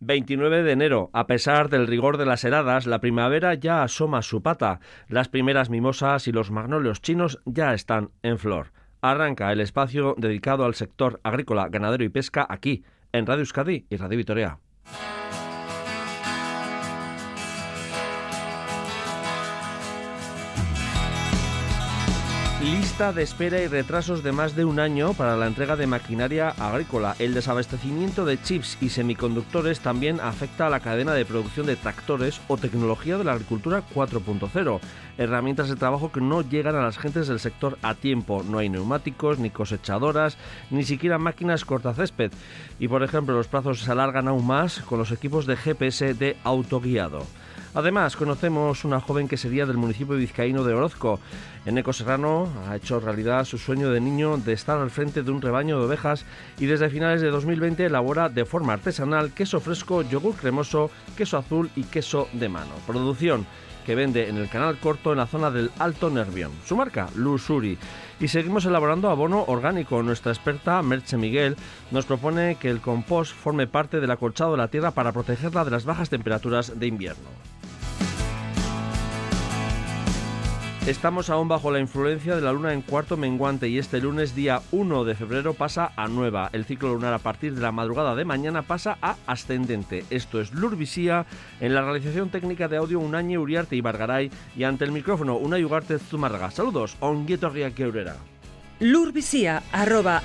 29 de enero. A pesar del rigor de las heladas, la primavera ya asoma su pata. Las primeras mimosas y los magnolios chinos ya están en flor. Arranca el espacio dedicado al sector agrícola, ganadero y pesca aquí, en Radio Euskadi y Radio Vitoria. Lista de espera y retrasos de más de un año para la entrega de maquinaria agrícola. El desabastecimiento de chips y semiconductores también afecta a la cadena de producción de tractores o tecnología de la agricultura 4.0. Herramientas de trabajo que no llegan a las gentes del sector a tiempo. No hay neumáticos, ni cosechadoras, ni siquiera máquinas cortacésped. Y por ejemplo, los plazos se alargan aún más con los equipos de GPS de autoguiado. Además, conocemos una joven que sería del municipio vizcaíno de Orozco. Eneco Serrano ha hecho realidad su sueño de niño de estar al frente de un rebaño de ovejas y desde finales de 2020 elabora de forma artesanal queso fresco, yogur cremoso, queso azul y queso de mano. Producción que vende en el canal corto en la zona del Alto Nervión. Su marca, Lusuri. Y seguimos elaborando abono orgánico. Nuestra experta, Merche Miguel, nos propone que el compost forme parte del acolchado de la tierra para protegerla de las bajas temperaturas de invierno. Estamos aún bajo la influencia de la luna en cuarto menguante y este lunes día 1 de febrero pasa a nueva. El ciclo lunar a partir de la madrugada de mañana pasa a ascendente. Esto es Lurvisía en la realización técnica de audio Unañe Uriarte y Bargaray y ante el micrófono Una Ugarte Zumarraga. Saludos, onguieto Eurera. Lurvisía arroba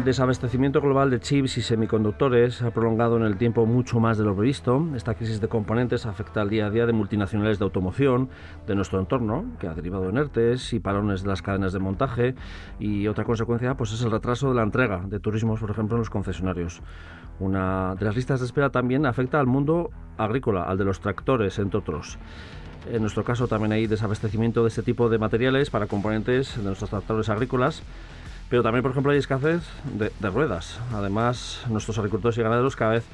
El desabastecimiento global de chips y semiconductores se ha prolongado en el tiempo mucho más de lo previsto. Esta crisis de componentes afecta al día a día de multinacionales de automoción de nuestro entorno, que ha derivado en ERTES y parones de las cadenas de montaje. Y otra consecuencia pues, es el retraso de la entrega de turismos, por ejemplo, en los concesionarios. Una de las listas de espera también afecta al mundo agrícola, al de los tractores, entre otros. En nuestro caso también hay desabastecimiento de este tipo de materiales para componentes de nuestros tractores agrícolas pero también, por ejemplo, hay escasez de, ruedas. Además, nuestros agricultores y ganaderos cada vez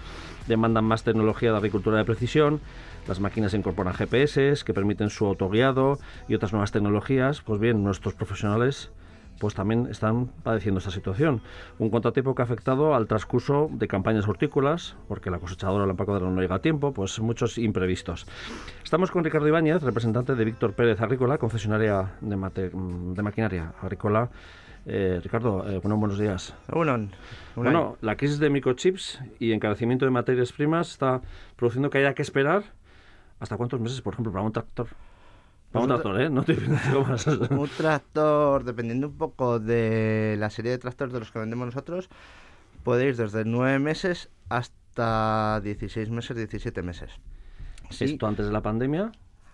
demandan más tecnología de agricultura de precisión. Las máquinas incorporan GPS que permiten su autoguiado y otras nuevas tecnologías. Pues bien, nuestros profesionales pues también están padeciendo esta situación. Un contratiempo que ha afectado al transcurso de campañas hortícolas, porque la cosechadora o la empacadora no llega a tiempo, pues muchos imprevistos. Estamos con Ricardo Ibáñez, representante de Víctor Pérez Agrícola, concesionaria de, de maquinaria agrícola eh, Ricardo, eh, bueno, buenos días. Bueno, bueno, la crisis de microchips y encarecimiento de materias primas está produciendo que haya que esperar hasta cuántos meses, por ejemplo, para un tractor. Para un tractor, ¿eh? No te más. un tractor, dependiendo un poco de la serie de tractores de los que vendemos nosotros, puede ir desde nueve meses hasta 16 meses, 17 meses. ¿Esto antes de la pandemia?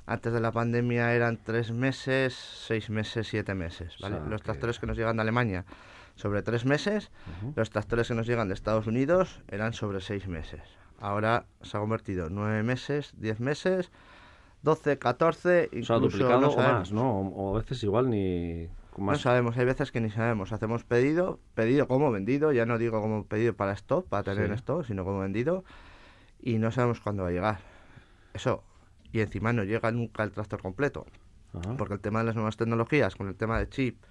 Antes de la pandemia eran tres meses, seis meses, siete meses. ¿vale? los tractores que nos llegan de Alemania sobre tres meses, los tractores que nos llegan de Estados Unidos eran sobre seis meses. Ahora se ha convertido nueve meses, diez meses, doce, catorce, incluso... O duplicado o más, ¿no? O, a veces igual ni... No sabemos, hay veces que ni sabemos. Hacemos pedido, pedido como vendido, ya no digo como pedido para stock, para tener esto, sino como vendido, y no sabemos cuándo va a llegar. Eso, y encima no llega nunca el tractor completo. Porque el tema de las nuevas tecnologías, con el tema de chip,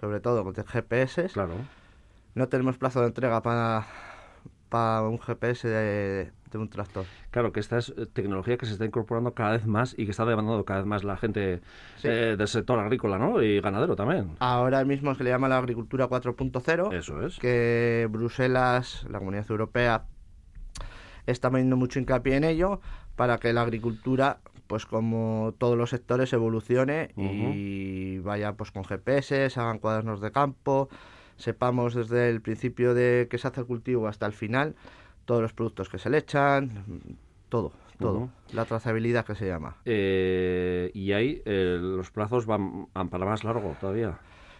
sobre todo con GPS, claro. no tenemos plazo de entrega para, para un GPS de, un tractor. Claro, que esta es eh, tecnología que se está incorporando cada vez más y que está demandando cada vez más la gente eh, del sector agrícola ¿no? y ganadero también. Ahora mismo se le llama la agricultura 4.0. Eso es. Que Bruselas, la Comunidad Europea, está poniendo mucho hincapié en ello para que la agricultura, pues como todos los sectores, evolucione y vaya pues con GPS, se hagan cuadernos de campo, sepamos desde el principio de que se hace el cultivo hasta el final todos los productos que se le echan, todo, todo. La trazabilidad que se llama. Eh, ¿Y ahí eh, los plazos van, van, para más largo todavía?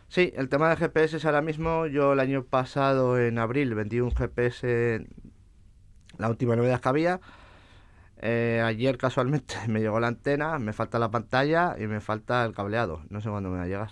Sí, el tema de GPS es ahora mismo. Yo el año pasado, en abril, vendí un GPS, la última novedad que había, Eh, ayer casualmente me llegó la antena, me falta la pantalla y me falta el cableado. No sé cuándo me va a llegar.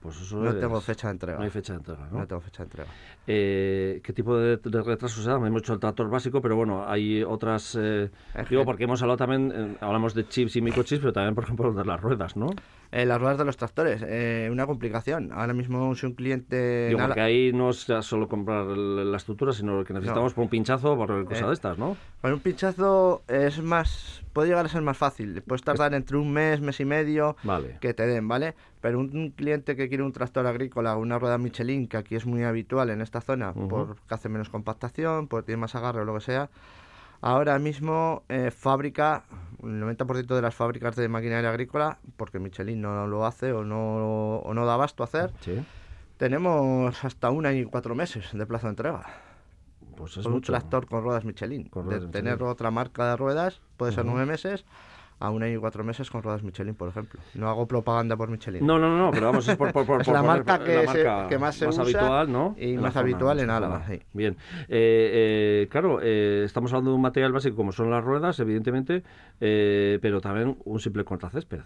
Pues eso No tengo fecha de entrega. No hay fecha de entrega, ¿no? No tengo fecha de entrega. Eh, ¿Qué tipo de, de retrasos dan? Hemos hecho el tractor básico, pero bueno, hay otras... eh, digo, que- porque hemos hablado también, eh, hablamos de chips y microchips, pero también, por ejemplo, de las ruedas, ¿no? Eh, las ruedas de los tractores, eh, una complicación. Ahora mismo si un cliente... Digo, porque ahí no es solo comprar la estructura, sino que necesitamos por un pinchazo, por cosas Eh, de estas, ¿no? Con un pinchazo es más... Puede llegar a ser más fácil. Puedes tardar entre un mes, mes y medio Vale. que te den, ¿vale? Pero un, un cliente que quiere un tractor agrícola, una rueda Michelin, que aquí es muy habitual en esta zona, Ujú. porque hace menos compactación, porque tiene más agarre o lo que sea, ahora mismo eh, fábrica, el 90% de las fábricas de maquinaria agrícola, porque Michelin no lo hace o no, o no da abasto a hacer, Sí, tenemos hasta un año y cuatro meses de plazo de entrega. pues es con un mucho. tractor con ruedas Michelin. Con de ruedas tener Michelin. otra marca de ruedas, puede ser nueve meses, a un año y cuatro meses con ruedas Michelin, por ejemplo. No hago propaganda por Michelin. No, no, no, pero vamos, es por, por, por- Es por la marca que la se- marca que más se usa habitual, ¿no? y la más zona, habitual en Álava, sí. Bien. Eh, eh, claro, eh, estamos hablando de un material básico como son las ruedas, evidentemente, eh, pero también un simple cortacésped.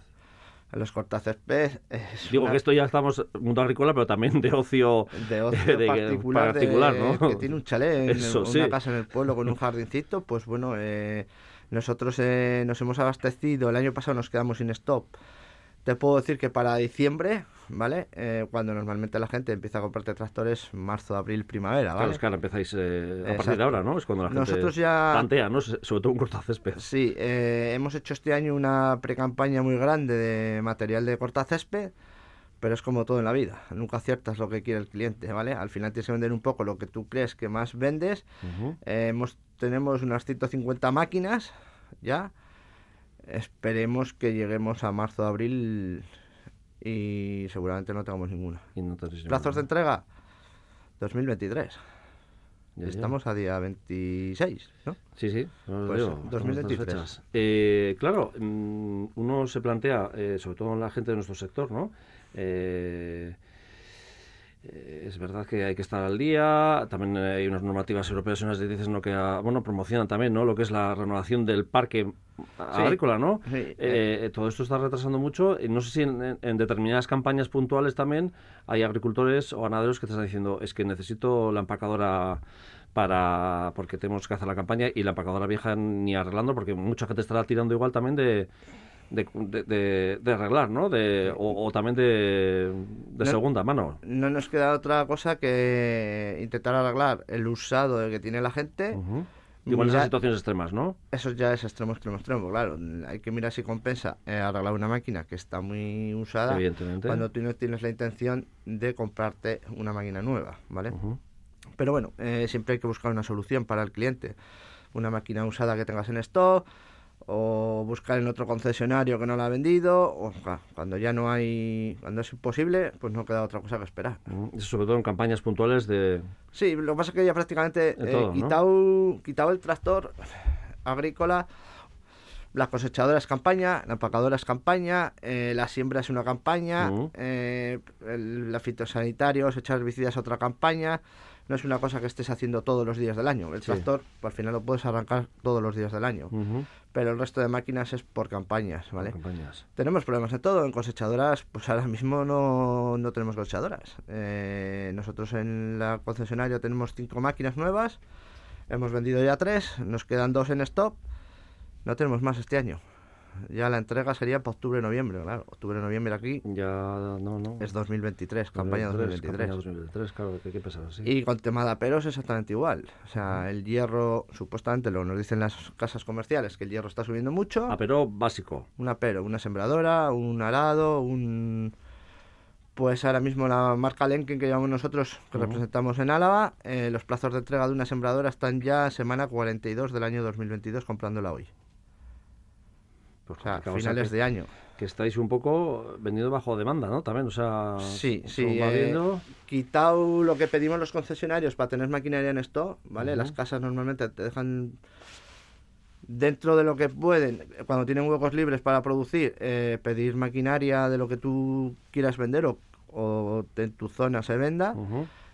Los cortacésped Digo una- que esto ya estamos mundo agrícola, pero también de ocio, de ocio de- particular, de- particular, ¿no? que tiene un chalet en Eso, una sí. casa en el pueblo con un jardincito, pues bueno, eh, nosotros eh, nos hemos abastecido, el año pasado nos quedamos sin stop. Te puedo decir que para diciembre, ¿vale? Eh, cuando normalmente la gente empieza a comprarte tractores, marzo, abril, primavera, Claro, ¿vale? es que ahora empezáis eh, a partir de ahora, ¿no? Es cuando la gente Nosotros ya- plantea, ¿no? Sobre todo un cortacésped. Sí, eh, hemos hecho este año una precampaña muy grande de material de cortacésped, pero es como todo en la vida, nunca aciertas lo que quiere el cliente, ¿vale? Al final tienes que vender un poco lo que tú crees que más vendes. Ujú. Eh, hemos, tenemos unas 150 máquinas ya. Esperemos que lleguemos a marzo, abril y seguramente no tengamos ninguna. Y no Plazos de entrega 2023. Ya, ya. Estamos a día 26, ¿no? Sí, sí, os Pues, digo, estamos en estas 2023. fechas. Eh, claro, mm, uno se plantea, eh, sobre todo la gente de nuestro sector, ¿no? Eh, es verdad que hay que estar al día, también eh, hay unas normativas europeas y unas directrices ¿no? que ah, bueno, promocionan también ¿no? lo que es la renovación del parque agrícola, ¿no? Sí, Eh, eh. eh, todo esto está retrasando mucho. y no sé si en- en determinadas campañas puntuales también hay agricultores o ganaderos que te están diciendo es que necesito la empacadora para porque tenemos que hacer la campaña y la empacadora vieja ni arreglando porque mucha gente estará tirando igual también de de, de- de- arreglar, ¿no? De, o, o también de, de No- segunda mano. No nos queda otra cosa que intentar arreglar el usado que tiene la gente. Ujú. Igual esas situaciones extremas, ¿no? Eso ya es extremo, extremo, extremo. Claro, hay que mirar si compensa eh, arreglar una máquina que está muy usada Evidentemente. cuando tú no tienes la intención de comprarte una máquina nueva, ¿vale? Pero bueno, eh, siempre hay que buscar una solución para el cliente. Una máquina usada que tengas en stock o buscar en otro concesionario que no la ha vendido o cuando ya no hay cuando es imposible pues no queda otra cosa que esperar. Eso sobre todo en campañas puntuales de... Sí, lo que pasa es que ya prácticamente eh, todo, ¿no? quitado, quitado el tractor agrícola, la cosechadora es campaña, la empacadora es campaña, eh, la siembra es una campaña, Ujú. eh, el, la fitosanitarios, echar herbicidas es otra campaña. No es una cosa que estés haciendo todos los días del año. El Sí. tractor, pues, al final lo puedes arrancar todos los días del año. Pero el resto de máquinas es por campañas, ¿vale? Campañas. Tenemos problemas de todo. En cosechadoras, pues ahora mismo no, no tenemos cosechadoras. Eh, nosotros en la concesionaria tenemos cinco máquinas nuevas. Hemos vendido ya tres. Nos quedan dos en stop. No tenemos más este año. Ya la entrega sería para octubre-noviembre, claro. Octubre-noviembre aquí Ya, no, no. es 2023, campaña 2023. Campaña 2023, claro, que hay que pensar así. Y con tema de aperos exactamente igual. O sea, el hierro, supuestamente lo nos dicen las casas comerciales, que el hierro está subiendo mucho. Ah, pero básico. un apero, una sembradora, un arado, un... Pues ahora mismo la marca Lenken que llevamos nosotros, que representamos en Álava, eh, los plazos de entrega de una sembradora están ya semana 42 del año 2022 comprándola hoy. Pues O sea, finales que, de año. que estáis un poco vendiendo bajo demanda, ¿no? También, o sea... Sí, sí. va eh, quitado lo que pedimos los concesionarios para tener maquinaria en stock, ¿vale? Las casas normalmente te dejan dentro de lo que pueden, cuando tienen huecos libres para producir, eh, pedir maquinaria de lo que tú quieras vender o, o en tu zona se venda.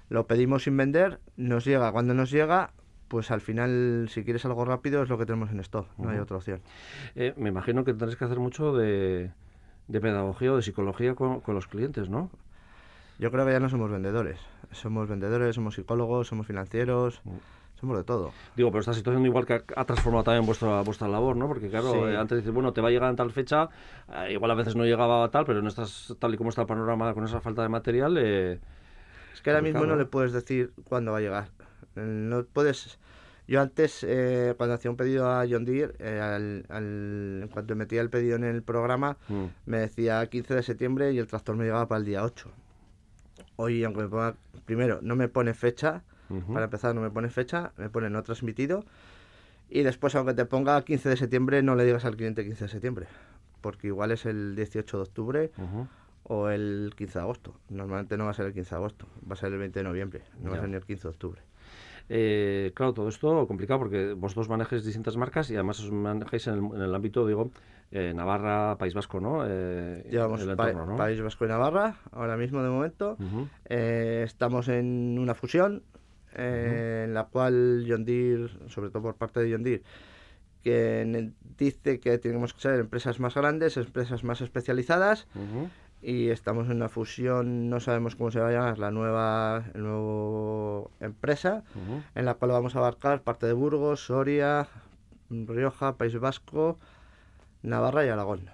Lo pedimos sin vender, nos llega. Cuando nos llega, pues al final, si quieres algo rápido, es lo que tenemos en stock, no hay otra opción. Eh, me imagino que tendréis que hacer mucho de, de pedagogía o de psicología con, con los clientes, ¿no? Yo creo que ya no somos vendedores. Somos vendedores, somos psicólogos, somos financieros, somos de todo. Digo, pero esta situación igual que ha, transformado también vuestra vuestra labor, ¿no? Porque claro, Sí. eh, antes dices, bueno, te va a llegar en tal fecha, eh, igual a veces no llegaba a tal, pero no estás tal y como está el panorama con esa falta de material, eh, Es que ahora mismo no ¿no? le puedes decir cuándo va a llegar. No puedes... Yo antes, eh, cuando hacía un pedido a John Deere, eh, al, al- en cuanto metía el pedido en el programa, mm, me decía 15 de septiembre y el tractor me llegaba para el día 8. Hoy, aunque me ponga, primero, no me pone fecha, para empezar no me pone fecha, me pone no transmitido, y después, aunque te ponga 15 de septiembre, no le digas al cliente 15 de septiembre, porque igual es el 18 de octubre o el 15 de agosto. Normalmente no va a ser el 15 de agosto, va a ser el 20 de noviembre, no va a ser ni el 15 de octubre. Eh, claro, todo esto complicado porque vosotros manejáis distintas marcas y además os manejáis en el, en el ámbito, digo, eh, Navarra, País Vasco, ¿no? Eh, Llevamos el Pa- entorno, ¿no? País Vasco y Navarra, ahora mismo de momento. Eh, estamos en una fusión eh, en la cual John Deere, sobre todo por parte de John Deere, que dice que tenemos que ser empresas más grandes, empresas más especializadas. Y estamos en una fusión, no sabemos cómo se va a llamar la nueva el nuevo empresa, Ujú. en la cual vamos a abarcar parte de Burgos, Soria, Rioja, País Vasco, Navarra y Aragón.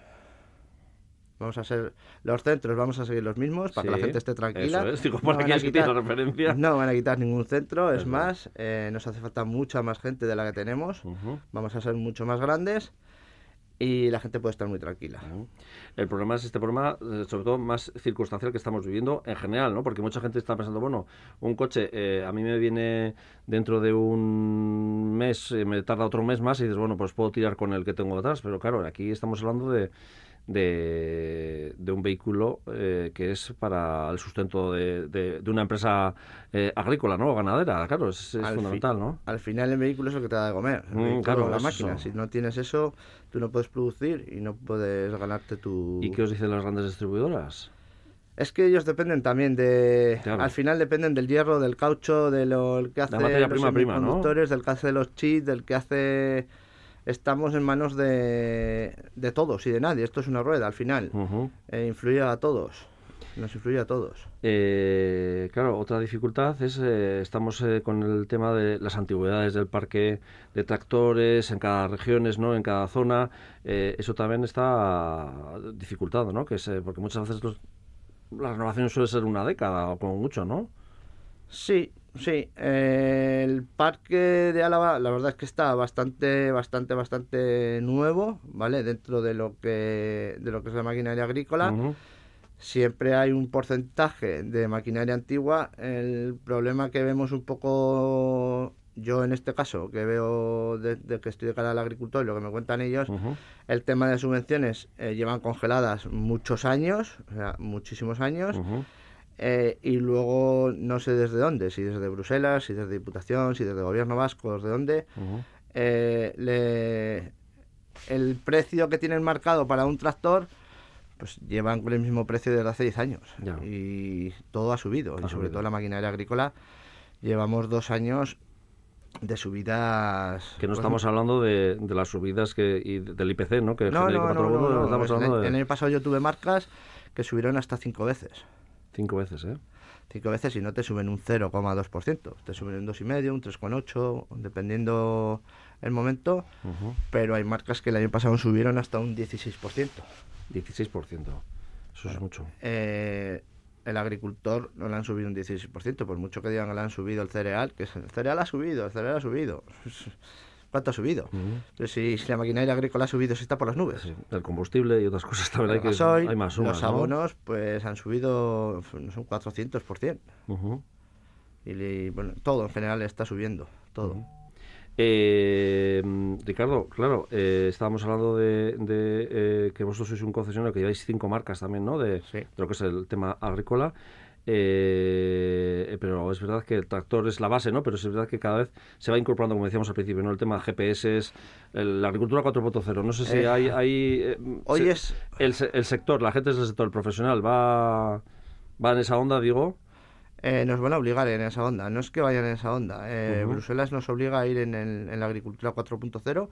Vamos a ser los centros, vamos a seguir los mismos para que Sí, la gente esté tranquila. Eso es, digo, No van que a quitar- la referencia. no van a quitar ningún centro, es más, eh, nos hace falta mucha más gente de la que tenemos. Ujú. Vamos a ser mucho más grandes y la gente puede estar muy tranquila. El problema es este problema, eh, sobre todo más circunstancial que estamos viviendo en general, ¿no? Porque mucha gente está pensando, bueno, un coche eh, a mí me viene dentro de un mes, eh, me tarda otro mes más y dices, bueno, pues puedo tirar con el que tengo detrás. Pero claro, aquí estamos hablando de, de, de un vehículo eh, que es para el sustento de, de- de una empresa eh, agrícola, ¿no? O ganadera, claro, es, es Al fi- fundamental, ¿no? Al final el vehículo es lo que te da de comer, el Mm, claro, la máquina. eso. Si no tienes eso, tú no puedes producir y no puedes ganarte tu... ¿Y qué os dicen las grandes distribuidoras? Es que ellos dependen también de... Claro. Al final dependen del hierro, del caucho, de lo el que hace materia los prima, prima, ¿no? del que hace los chips, del que hace... Estamos en manos de, de todos y de nadie. Esto es una rueda al final. Eh, influye a todos. Nos influye a todos. Eh, claro, otra dificultad es, eh, estamos eh, con el tema de las antigüedades del parque de tractores en cada regiones, ¿no? En cada zona. Eh, eso también está dificultado, ¿no? Que es, porque muchas veces los- la renovación suele ser una década o como mucho, ¿no? Sí, sí. eh, el parque de Álava, la verdad es que está bastante, bastante, bastante nuevo, ¿vale? Dentro de lo que, de lo que es la maquinaria agrícola. Siempre hay un porcentaje de maquinaria antigua. El problema que vemos un poco, yo en este caso, que veo de, de que estoy de cara al agricultor y lo que me cuentan ellos, el tema de subvenciones eh, llevan congeladas muchos años, o sea, muchísimos años. Ujú. Eh, y luego no sé desde dónde, si desde Bruselas, si desde Diputación, si desde Gobierno Vasco, desde dónde, Ujú. eh, le- el precio que tienen marcado para un tractor, pues llevan con el mismo precio desde hace 10 años. Ya. Y todo ha subido, Ha y sobre subido. todo la maquinaria agrícola, llevamos dos años de subidas... Que no pues, estamos hablando de, de las subidas que, y del IPC, ¿no? Que No, no, no, no, estamos el- hablando de El año pasado yo tuve marcas que subieron hasta cinco veces. Cinco veces, ¿eh? cinco veces y no te suben un 0,2%. Te suben un 2,5, un 3,8, dependiendo el momento. Pero hay marcas que el año pasado subieron hasta un 16%. 16%. Eso es mucho. Eh, el agricultor no le han subido un 16%, por mucho que digan que le han subido el cereal, que es- el cereal ha subido, el cereal ha subido. ¿Cuánto ha subido? Ujú. Pero si, si la maquinaria agrícola ha subido, si está por las nubes. Sí, el combustible y otras cosas también hay que gasoil, hay más sumas, los ¿no? abonos, pues han subido, no son 400%. Ujú. Y, le- bueno, todo en general está subiendo, todo. Eh, Ricardo, claro, eh, estábamos hablando de, de, eh, que vosotros sois un concesionario que lleváis cinco marcas también, ¿no? De, Sí. de lo que es el tema agrícola. Eh, eh, pero es verdad que el tractor es la base, ¿no? Pero es verdad que cada vez se va incorporando, como decíamos al principio, ¿no? El tema de GPS, el- la agricultura 4.0. No sé si Eh, hay... hay eh, Hoy se- es el, se- el sector, la gente del sector profesional va, va en esa onda, digo. nos van a obligar en esa onda. No es que vayan en esa onda. Bruselas nos obliga a ir en, en la agricultura 4.0.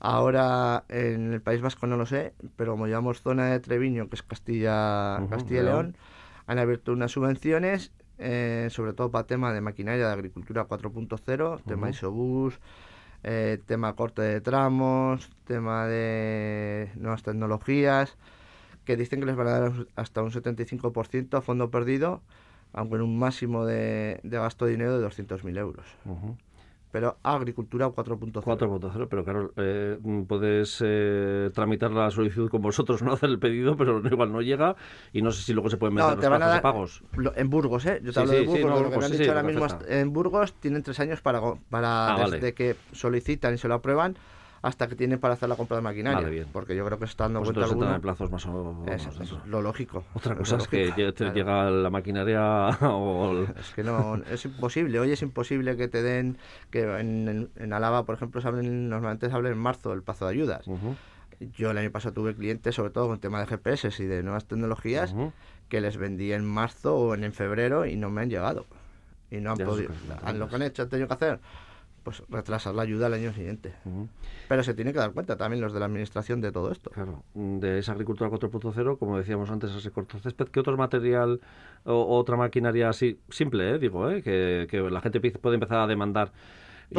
Ahora en el País Vasco no lo sé, pero como llevamos zona de Treviño, que es Castilla, Castilla y León, han abierto unas subvenciones, eh, sobre todo para tema de maquinaria de agricultura 4.0, tema isobús, eh, tema corte de tramos, tema de nuevas tecnologías, que dicen que les van a dar hasta un 75% a fondo perdido, aunque en un máximo de, gasto de dinero de 200.000 euros pero agricultura 4.0. 4.0, pero claro, eh, puedes eh, tramitar la solicitud con vosotros, no hacer el pedido, pero igual no llega y no sé si luego se pueden meter no, te van a dar, pagos. en Burgos, ¿eh? Yo te hablo de Burgos, lo que me han dicho ahora mismo en Burgos tienen tres años para, para ah, desde que solicitan y se lo aprueban hasta que tienen para hacer la compra de maquinaria. Porque yo creo que se está dando cuenta alguno. en plazos más o menos. Es, lo lógico. Otra cosa es, que llega la maquinaria o... Es que no, es imposible. Hoy es imposible que te den... que En, en Álava, por ejemplo, normalmente se habla en marzo el plazo de ayudas. Yo el año pasado tuve clientes, sobre todo con tema de GPS y de nuevas tecnologías, que les vendí en marzo o en, febrero y no me han llegado. Y no han podido. Lo que han hecho, han tenido que hacer pues retrasar la ayuda al año siguiente. Pero se tiene que dar cuenta también los de la administración de todo esto. Claro, de esa agricultura 4.0, como decíamos antes, ese corto césped, ¿qué otro material o otra maquinaria así, simple, eh, digo, eh, que, que la gente puede empezar a demandar?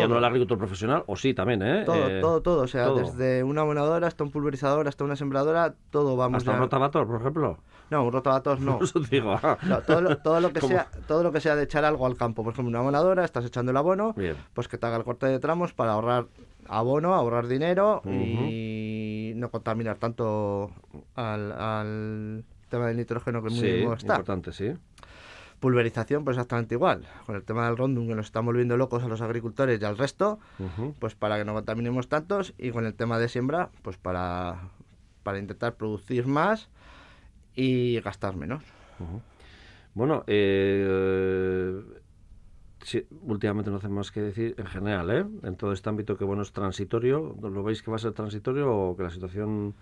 Ya no el agricultor profesional, o sí también, ¿eh? Todo, eh, todo, todo. O sea, desde una abonadora hasta un pulverizador, hasta una sembradora, todo vamos ¿Hasta un rotavator, por ejemplo? No, un rotavator no. Eso digo. Ah. todo, lo, todo, lo que sea, todo lo que sea de echar algo al campo. Por ejemplo, una abonadora, estás echando el abono, pues que te haga el corte de tramos para ahorrar abono, ahorrar dinero y no contaminar tanto al, al tema del nitrógeno que es muy sí, importante, sí. Pulverización, pues exactamente igual. Con el tema del rondum, que nos estamos volviendo locos a los agricultores y al resto, pues para que no contaminemos tantos. Y con el tema de siembra, pues para, para intentar producir más y gastar menos. Bueno, eh, últimamente no hacemos más que decir, en general, ¿eh? en todo este ámbito, que bueno es transitorio. ¿Lo veis que va a ser transitorio o que la situación.?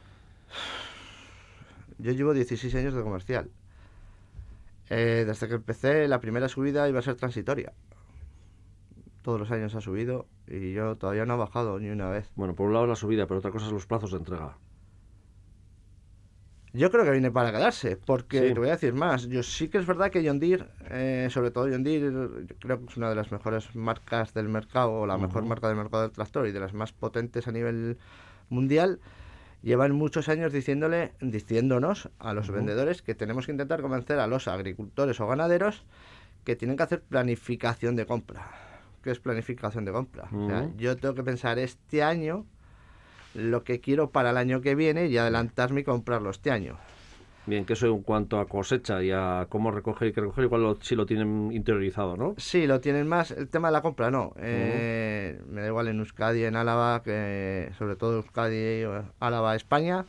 Yo llevo 16 años de comercial. Eh, desde que empecé, la primera subida iba a ser transitoria. Todos los años ha subido y yo todavía no he bajado ni una vez. Bueno, por un lado la subida, pero otra cosa es los plazos de entrega. Yo creo que viene para quedarse, porque te voy a decir más. Yo sí que es verdad que John Deere, eh, sobre todo John Deere, creo que es una de las mejores marcas del mercado, o la mejor marca del mercado del tractor y de las más potentes a nivel mundial llevan muchos años diciéndole, diciéndonos a los vendedores que tenemos que intentar convencer a los agricultores o ganaderos que tienen que hacer planificación de compra. ¿Qué es planificación de compra? yo tengo que pensar este año lo que quiero para el año que viene y adelantarme y comprarlo este año. Bien, que eso en cuanto a cosecha y a cómo recoger y qué recoger, igual si lo tienen interiorizado, ¿no? Sí, lo tienen más. El tema de la compra, no. Eh, me da igual en Euskadi, en Álava, que sobre todo Euskadi, Álava, España.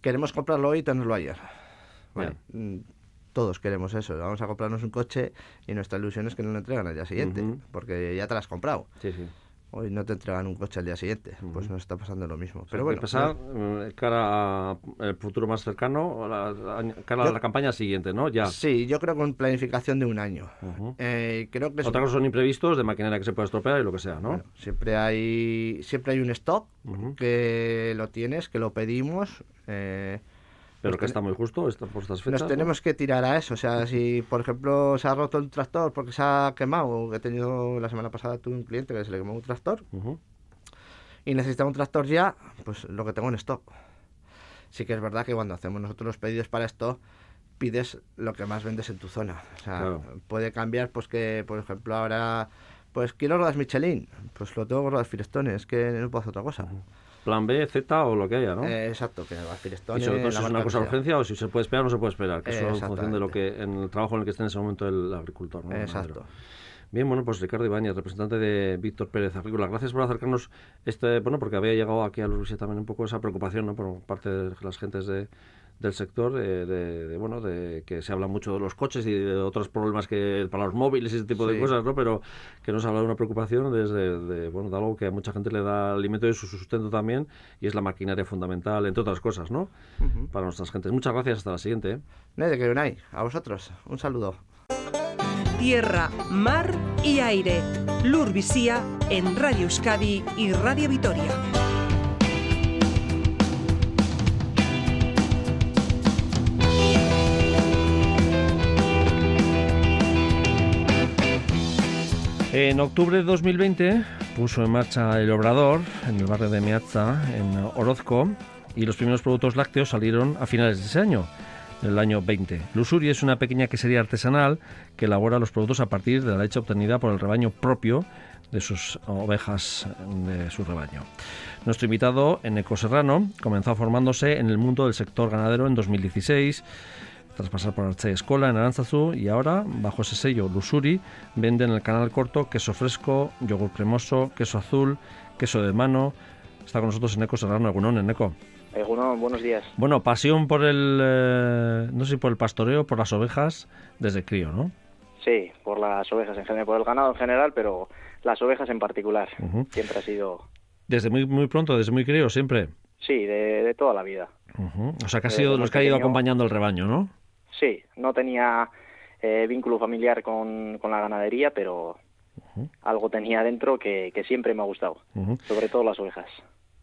Queremos comprarlo hoy y tenerlo ayer. Bueno, mm, todos queremos eso. Vamos a comprarnos un coche y nuestra ilusión es que nos lo entregan al día siguiente, porque ya te lo has comprado. Sí, sí hoy no te entregan un coche al día siguiente. Pues nos está pasando lo mismo. Pero bueno, pasar eh, cara al futuro más cercano, cara a la campaña siguiente, ¿no? Ya. Sí, yo creo con planificación de un año. eh, creo que Otra cosa son imprevistos de maquinaria que se puede estropear y lo que sea, ¿no? siempre hay siempre hay un stock que lo tienes, que lo pedimos. Eh, pero que está muy justo esta, por estas fechas. Nos tenemos que tirar a eso. O sea, si por ejemplo se ha roto un tractor porque se ha quemado, he tenido la semana pasada tuve un cliente que se le quemó un tractor y necesita un tractor ya, pues lo que tengo en stock. Sí que es verdad que cuando hacemos nosotros los pedidos para esto, pides lo que más vendes en tu zona. O sea, puede cambiar, pues que, por ejemplo, ahora, pues quiero ruedas Michelin, pues lo tengo con ruedas Firestone, es que no puedo hacer otra cosa plan B, Z o lo que haya, ¿no? Eh, exacto, que va a Y sobre todo si es una cosa de urgencia o si se puede esperar o no se puede esperar, que eso es en función de lo que, en el trabajo en el que esté en ese momento el agricultor, ¿no? Exacto. Bien, bueno, pues Ricardo Ibáñez, representante de Víctor Pérez Agrícola. Gracias por acercarnos este, bueno, porque había llegado aquí a Luis también un poco esa preocupación, ¿no? Por parte de las gentes de, del sector de, bueno de que se habla mucho de los coches y de otros problemas que para los móviles y ese tipo de cosas no pero que nos habla de una preocupación desde de, bueno de algo que a mucha gente le da alimento y su sustento también y es la maquinaria fundamental entre otras cosas no para nuestras gentes. Muchas gracias. Hasta la siguiente ¿eh? de que a vosotros. Un saludo. Tierra, mar y aire. Lurvisía en Radio Euskadi y Radio Vitoria. En octubre de 2020 puso en marcha el Obrador en el barrio de Meazza, en Orozco, y los primeros productos lácteos salieron a finales de ese año, el año 20. Lusuri es una pequeña quesería artesanal que elabora los productos a partir de la leche obtenida por el rebaño propio de sus ovejas de su rebaño. Nuestro invitado, Eneco Serrano, comenzó formándose en el mundo del sector ganadero en 2016 tras pasar por Archay Escola en Aranzazu y ahora, bajo ese sello Lusuri, vende en el canal corto queso fresco, yogur cremoso, queso azul, queso de mano. Está con nosotros Eneco Serrano, Egunon, Eneco. Egunon, buenos días. Bueno, pasión por el, eh, no sé si por el pastoreo, por las ovejas desde crío, ¿no? Sí, por las ovejas en general, por el ganado en general, pero las ovejas en particular. Siempre ha sido, Desde muy, muy pronto, desde muy crío, siempre. sí, de, de toda la vida. O sea, que ha sido de los que ha ido acompañando el rebaño, ¿no? Sí, no tenía eh, vínculo familiar con, con la ganadería, pero algo tenía dentro que, que siempre me ha gustado, sobre todo las ovejas.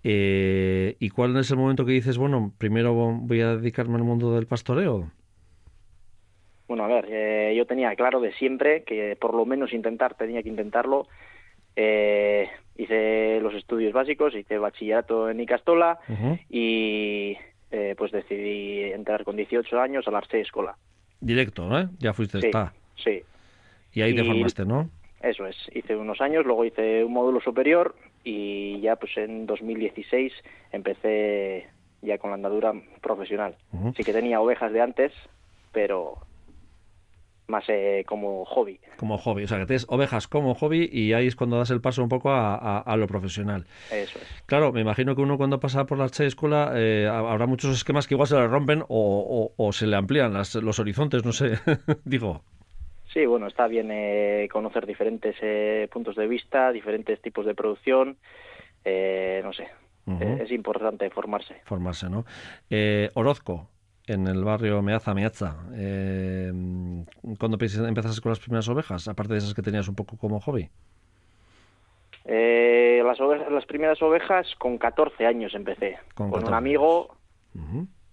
Eh, ¿Y cuál es el momento que dices, bueno, primero voy a dedicarme al mundo del pastoreo? Bueno, a ver, eh, yo tenía claro de siempre que por lo menos intentar, tenía que intentarlo. Eh, hice los estudios básicos, hice bachillerato en Icastola y eh, pues decidí entrar con 18 años a la Arce Escola. Directo, ¿eh? Ya fuiste, Sí, está. sí, Y ahí te Y- formaste, ¿no? eso es. Hice unos años, luego hice un módulo superior y ya pues en 2016 empecé ya con la andadura profesional. Ujú. Sí que tenía ovejas de antes, pero más eh, como hobby. Como hobby. O sea, que tienes ovejas como hobby y ahí es cuando das el paso un poco a, a- a lo profesional. Eso es. Claro, me imagino que uno cuando pasa por la escuela eh, ha- habrá muchos esquemas que igual se le rompen o, o- o se le amplían las- los horizontes, no sé. Digo. Sí, bueno, está bien eh, conocer diferentes eh, puntos de vista, diferentes tipos de producción. eh, no sé, eh, es importante formarse. formarse, ¿no? Orozco, en el barrio Meaza, Meazza. Eh, ¿Cuándo empe- empezaste con las primeras ovejas? Aparte de esas que tenías un poco como hobby. Eh, las, ovejas, las primeras ovejas con 14 años empecé, Con con, 14 un amigo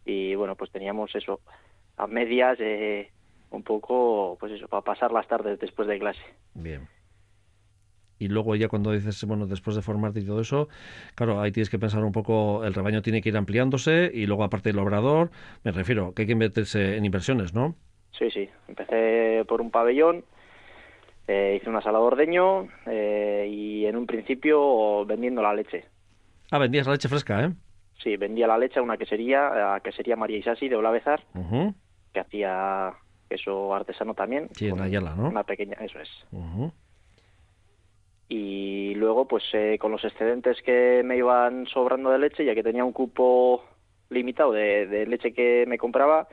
y bueno, pues teníamos eso, a medias, eh, un poco, pues eso, para pasar las tardes después de clase. Bien. Y luego ya cuando dices, bueno, después de formarte y todo eso, claro, ahí tienes que pensar un poco, el rebaño tiene que ir ampliándose y luego aparte el obrador, me refiero, que hay que invertirse en inversiones, ¿no? Sí, sí, empecé por un pabellón, eh, hice una sala de ordeño eh, y en un principio vendiendo la leche. Ah, vendías la leche fresca, ¿eh? Sí, vendía la leche a una quesería, a quesería María Isasi de Olavezar, Ujú, que hacía queso artesano también. Sí, en Ayala, ¿no? Una pequeña, eso es. Y luego, pues eh, con los excedentes que me iban sobrando de leche, ya que tenía un cupo limitado de, de leche que me compraba,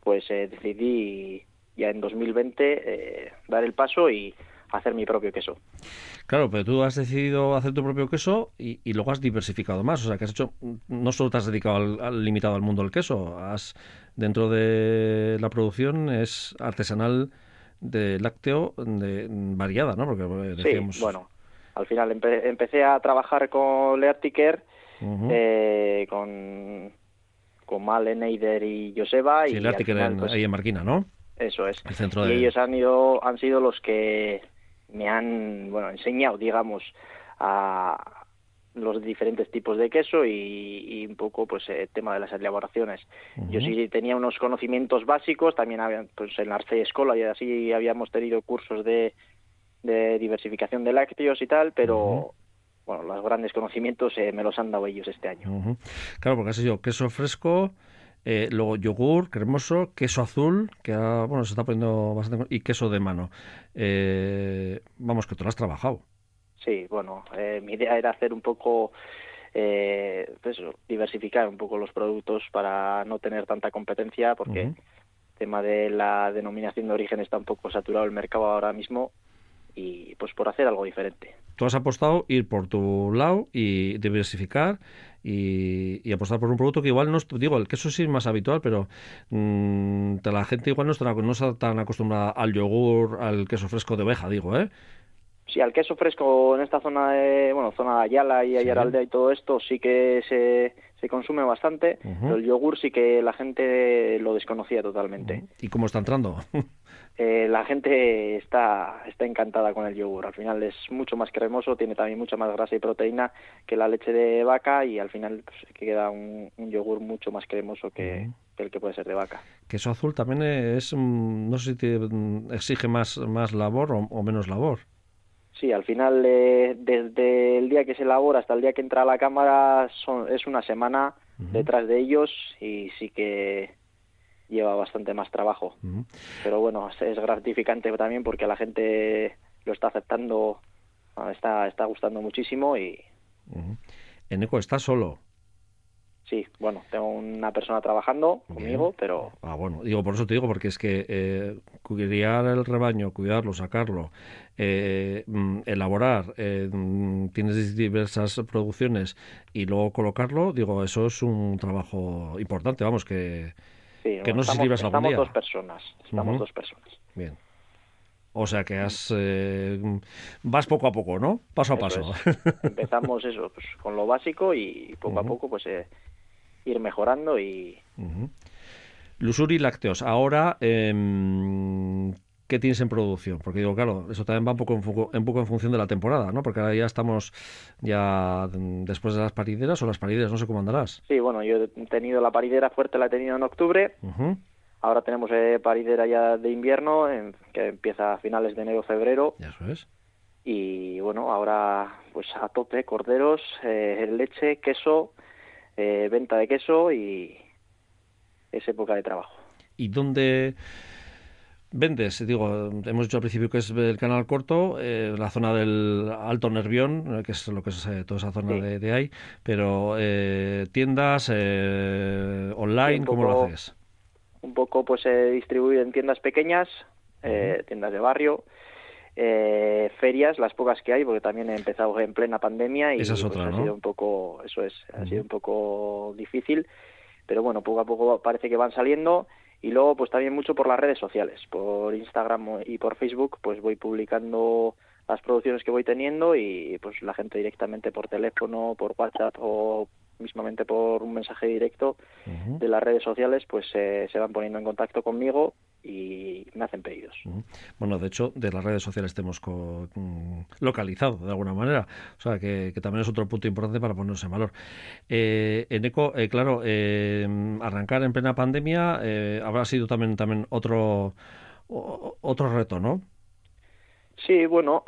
pues eh, decidí ya en 2020 eh, dar el paso y hacer mi propio queso. Claro, pero tú has decidido hacer tu propio queso y, y luego has diversificado más. O sea, que has hecho, no solo te has dedicado al, al- limitado al mundo del queso, has dentro de la producción es artesanal de lácteo de, variada, ¿no? Porque decíamos... Sí, bueno, al final empe- empecé a trabajar con Leartiker, eh, con, con Male, Neider y Joseba. Sí, y Arctic final, en- pues, ahí en Marquina, ¿no? Eso es. El centro y de... ellos han ido han sido los que me han bueno enseñado digamos a los diferentes tipos de queso y, y un poco pues el tema de las elaboraciones yo sí tenía unos conocimientos básicos también había pues en la Arce Escola y así habíamos tenido cursos de, de diversificación de lácteos y tal pero bueno los grandes conocimientos eh, me los han dado ellos este año Ujú. Claro, porque has hecho queso fresco, eh, luego yogur cremoso, queso azul, que ahora, bueno, se está poniendo bastante... y queso de mano. Eh, vamos, que tú lo has trabajado. Sí, bueno, eh, mi idea era hacer un poco, eh, pues diversificar un poco los productos para no tener tanta competencia, porque el tema de la denominación de origen está un poco saturado el mercado ahora mismo y pues por hacer algo diferente. Tú has apostado ir por tu lado y diversificar y, apostar por un producto que igual no es, digo, el queso sí es más habitual, pero mm, la gente igual no está, no está tan acostumbrada al yogur, al queso fresco de oveja, digo, ¿eh? Sí, al queso fresco en esta zona de, bueno, zona de Ayala y Ayaraldea y todo esto sí que se, se consume bastante, pero el yogur sí que la gente lo desconocía totalmente. ¿Y cómo está entrando? Eh, la gente está, está encantada con el yogur. Al final es mucho más cremoso, tiene también mucha más grasa y proteína que la leche de vaca y al final pues, queda un, yogur mucho más cremoso que, el que puede ser de vaca. Queso azul también es, mm, no sé si te mm, exige más, más labor o menos labor. Sí, al final, eh, desde el día que se elabora hasta el día que entra a la cámara, son, es una semana detrás de ellos y sí que lleva bastante más trabajo. Pero bueno, es gratificante también porque la gente lo está aceptando, está, está gustando muchísimo y... Eneco está solo. Sí, bueno, tengo una persona trabajando conmigo, pero... Ah, bueno, digo, por eso te digo, porque es que eh, cuidar el rebaño, cuidarlo, sacarlo, eh, mm, elaborar, eh, mm, tienes diversas producciones y luego colocarlo, digo, eso es un trabajo importante, vamos, que, que no sé si algún Estamos dos personas, estamos dos personas. Bien. O sea que has, eh, vas poco a poco, ¿no? Paso a paso. Empezamos eso, pues, con lo básico y poco a poco, pues ir mejorando y... Lusuri Lácteos, ahora, eh, ¿qué tienes en producción? Porque digo, claro, eso también va un poco, en, un poco en función de la temporada, ¿no? Porque ahora ya estamos ya después de las parideras o las parideras, no sé cómo andarás. Sí, bueno, yo he tenido la paridera fuerte, la he tenido en octubre. Ahora tenemos eh, paridera ya de invierno, que empieza a finales de enero-febrero. Eso es. Y bueno, ahora pues a tope, corderos, eh, leche, queso, eh, venta de queso y es época de trabajo. ¿Y dónde vendes? Digo, hemos dicho al principio que es el canal corto, eh, la zona del Alto Nervión, eh, que es lo que es toda esa zona de, ahí, pero tiendas online, ¿cómo lo haces? Un poco pues se distribuye en tiendas pequeñas, tiendas de barrio, eh, ferias, las pocas que hay, porque también he empezado en plena pandemia y Esa pues, ha sido un poco, eso es, ha sido un poco difícil, pero bueno, poco a poco parece que van saliendo y luego pues también mucho por las redes sociales, por Instagram y por Facebook, pues voy publicando las producciones que voy teniendo y pues la gente directamente por teléfono, por WhatsApp o mismamente por un mensaje directo de las redes sociales, pues se van poniendo en contacto conmigo y me hacen pedidos. Bueno, de hecho, de las redes sociales tenemos mm, localizado de alguna manera, o sea, que, también es otro punto importante para ponerse en valor. Eh, en ECO, eh, claro, eh, arrancar en plena pandemia habrá sido también, también otro, otro reto, ¿no? Sí, bueno,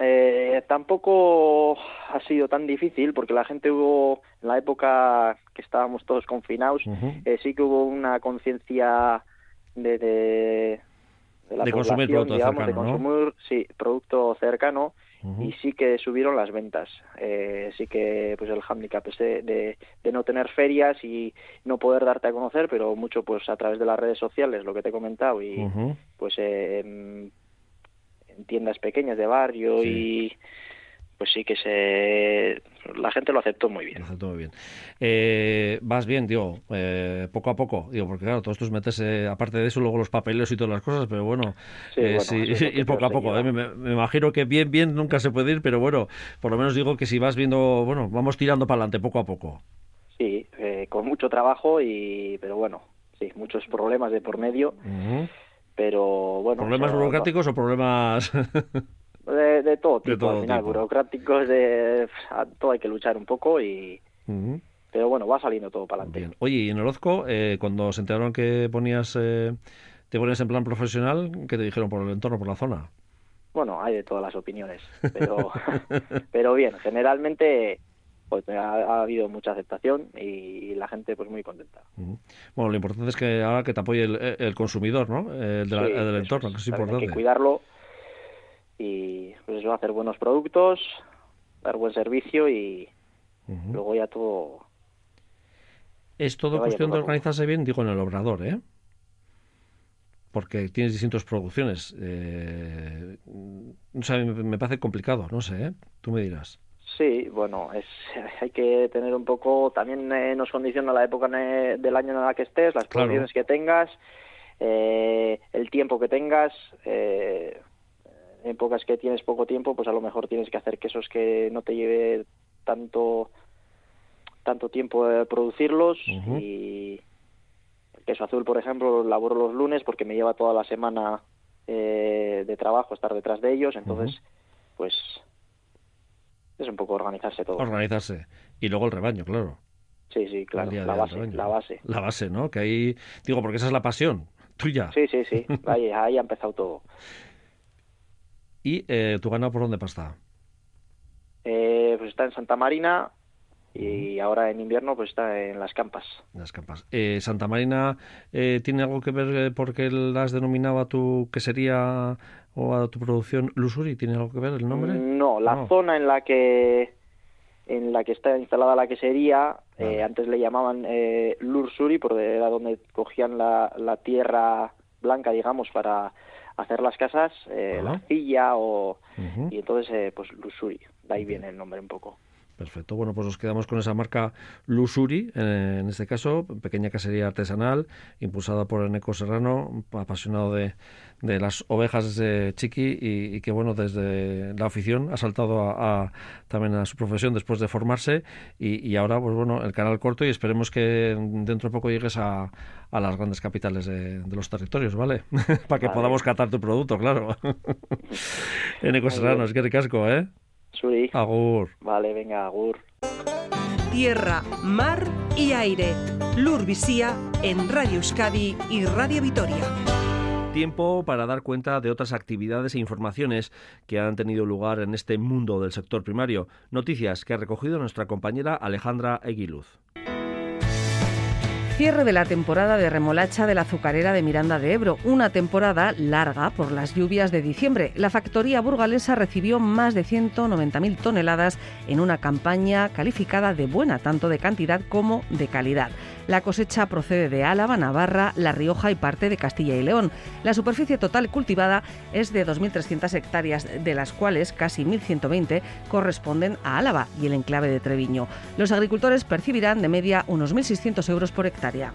tampoco ha sido tan difícil porque la gente hubo, en la época que estábamos todos confinados, sí que hubo una conciencia de, de, de, consumir producto cercano, de consumir, sí, producto cercano y sí que subieron las ventas. Eh, sí que pues el handicap es de, de, no tener ferias y no poder darte a conocer, pero mucho pues a través de las redes sociales, lo que te he comentado, y pues eh, en, tiendas pequeñas de barrio y pues sí que se la gente lo aceptó muy bien. Lo aceptó muy bien. Eh, vas bien, digo, eh, poco a poco, digo, porque claro, todo esto es meterse, aparte de eso, luego los papeles y todas las cosas, pero bueno, sí, eh, ir poco a poco. Me, me, imagino que bien, bien nunca se puede ir, pero bueno, por lo menos digo que si vas viendo, bueno, vamos tirando para adelante poco a poco. Sí, con mucho trabajo y, pero bueno, sí, muchos problemas de por medio. Pero bueno. ¿Problemas burocráticos o problemas.? de, todo tipo, al final, burocráticos, de, todo hay que luchar un poco y... Pero bueno, va saliendo todo para adelante. Oye, y en Orozco, eh, cuando se enteraron que ponías, eh, te ponías en plan profesional, ¿qué te dijeron por el entorno, por la zona? Bueno, hay de todas las opiniones, pero, pero bien, generalmente pues ha, habido mucha aceptación y la gente pues muy contenta. Bueno, lo importante es que ahora que te apoye el, consumidor, ¿no? El, del entorno, que es importante. Hay que cuidarlo y pues eso, hacer buenos productos, dar buen servicio y luego ya todo... Es todo cuestión de organizarse bien, digo, en el obrador, ¿eh? porque tienes distintas producciones. Eh, me parece complicado, no sé, ¿eh? tú me dirás. Sí, bueno, es, hay que tener un poco, también eh, nos condiciona la época del año en la que estés, las producciones que tengas, eh, el tiempo que tengas. Eh, épocas que tienes poco tiempo, pues a lo mejor tienes que hacer quesos que no te lleve tanto tanto tiempo producirlos y el queso azul, por ejemplo, lo laboro los lunes porque me lleva toda la semana de trabajo estar detrás de ellos, entonces, pues es un poco organizarse todo. Organizarse. Y luego el rebaño, claro. Sí, sí, claro, la base, la base. La base, ¿no? Que ahí, digo, porque esa es la pasión tuya. Sí, sí, sí, ahí, ahí ha empezado todo. ¿Y eh, tu ganado por dónde pasa? Eh, pues está en Santa Marina y ahora en invierno pues está en las campas. Las campas. Eh, Santa Marina eh, tiene algo que ver porque la has denominado a tu quesería o a tu producción Lusuri? ¿Tiene algo que ver el nombre? No, la zona en la que en la que está instalada la quesería, eh, antes le llamaban eh, Lursuri, porque era donde cogían la, la tierra blanca, digamos, para hacer las casas, eh, la arcilla o... Y entonces, eh, pues Lursuri, de ahí viene el nombre un poco. Perfecto. Bueno, pues nos quedamos con esa marca Lusuri, eh, en este caso, pequeña casería artesanal, impulsada por Eneco Serrano, apasionado de, de las ovejas de Chiqui y, que, bueno, desde la afición ha saltado a, también a su profesión después de formarse y, ahora, pues bueno, el canal corto y esperemos que dentro de poco llegues a, a las grandes capitales de, los territorios, ¿vale? Para que podamos catar tu producto, claro. Eneco Serrano, es que ricasco, ¿eh? Agur. Vale, venga, agur. Tierra, mar y aire. Lurvisía en Radio Euskadi y Radio Vitoria tiempo para dar cuenta de otras actividades e informaciones que han tenido lugar en este mundo del sector primario. Noticias que ha recogido nuestra compañera Alejandra Eguiluz. Cierre de la temporada de remolacha de la azucarera de Miranda de Ebro, una temporada larga por las lluvias de diciembre. La factoría burgalesa recibió más de 190.000 toneladas en una campaña calificada de buena, tanto de cantidad como de calidad. La cosecha procede de Álava, Navarra, La Rioja y parte de Castilla y León. La superficie total cultivada es de 2.300 hectáreas, de las cuales casi 1.120 corresponden a Álava y el enclave de Treviño. Los agricultores percibirán de media unos 1.600 euros por hectárea.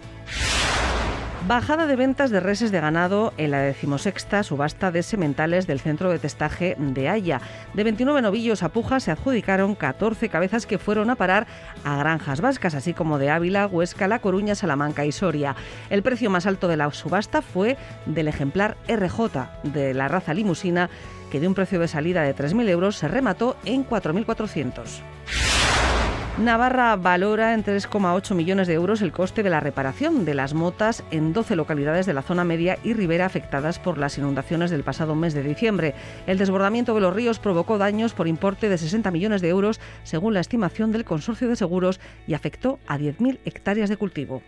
Bajada de ventas de reses de ganado en la decimosexta subasta de sementales del centro de testaje de Haya. De 29 novillos a puja se adjudicaron 14 cabezas que fueron a parar a granjas vascas, así como de Ávila, Huesca, La Coruña, Salamanca y Soria. El precio más alto de la subasta fue del ejemplar RJ de la raza limusina, que de un precio de salida de 3.000 euros se remató en 4.400. Navarra valora en 3,8 millones de euros el coste de la reparación de las motas en 12 localidades de la zona media y ribera afectadas por las inundaciones del pasado mes de diciembre. El desbordamiento de los ríos provocó daños por importe de 60 millones de euros, según la estimación del Consorcio de Seguros, y afectó a 10.000 hectáreas de cultivo.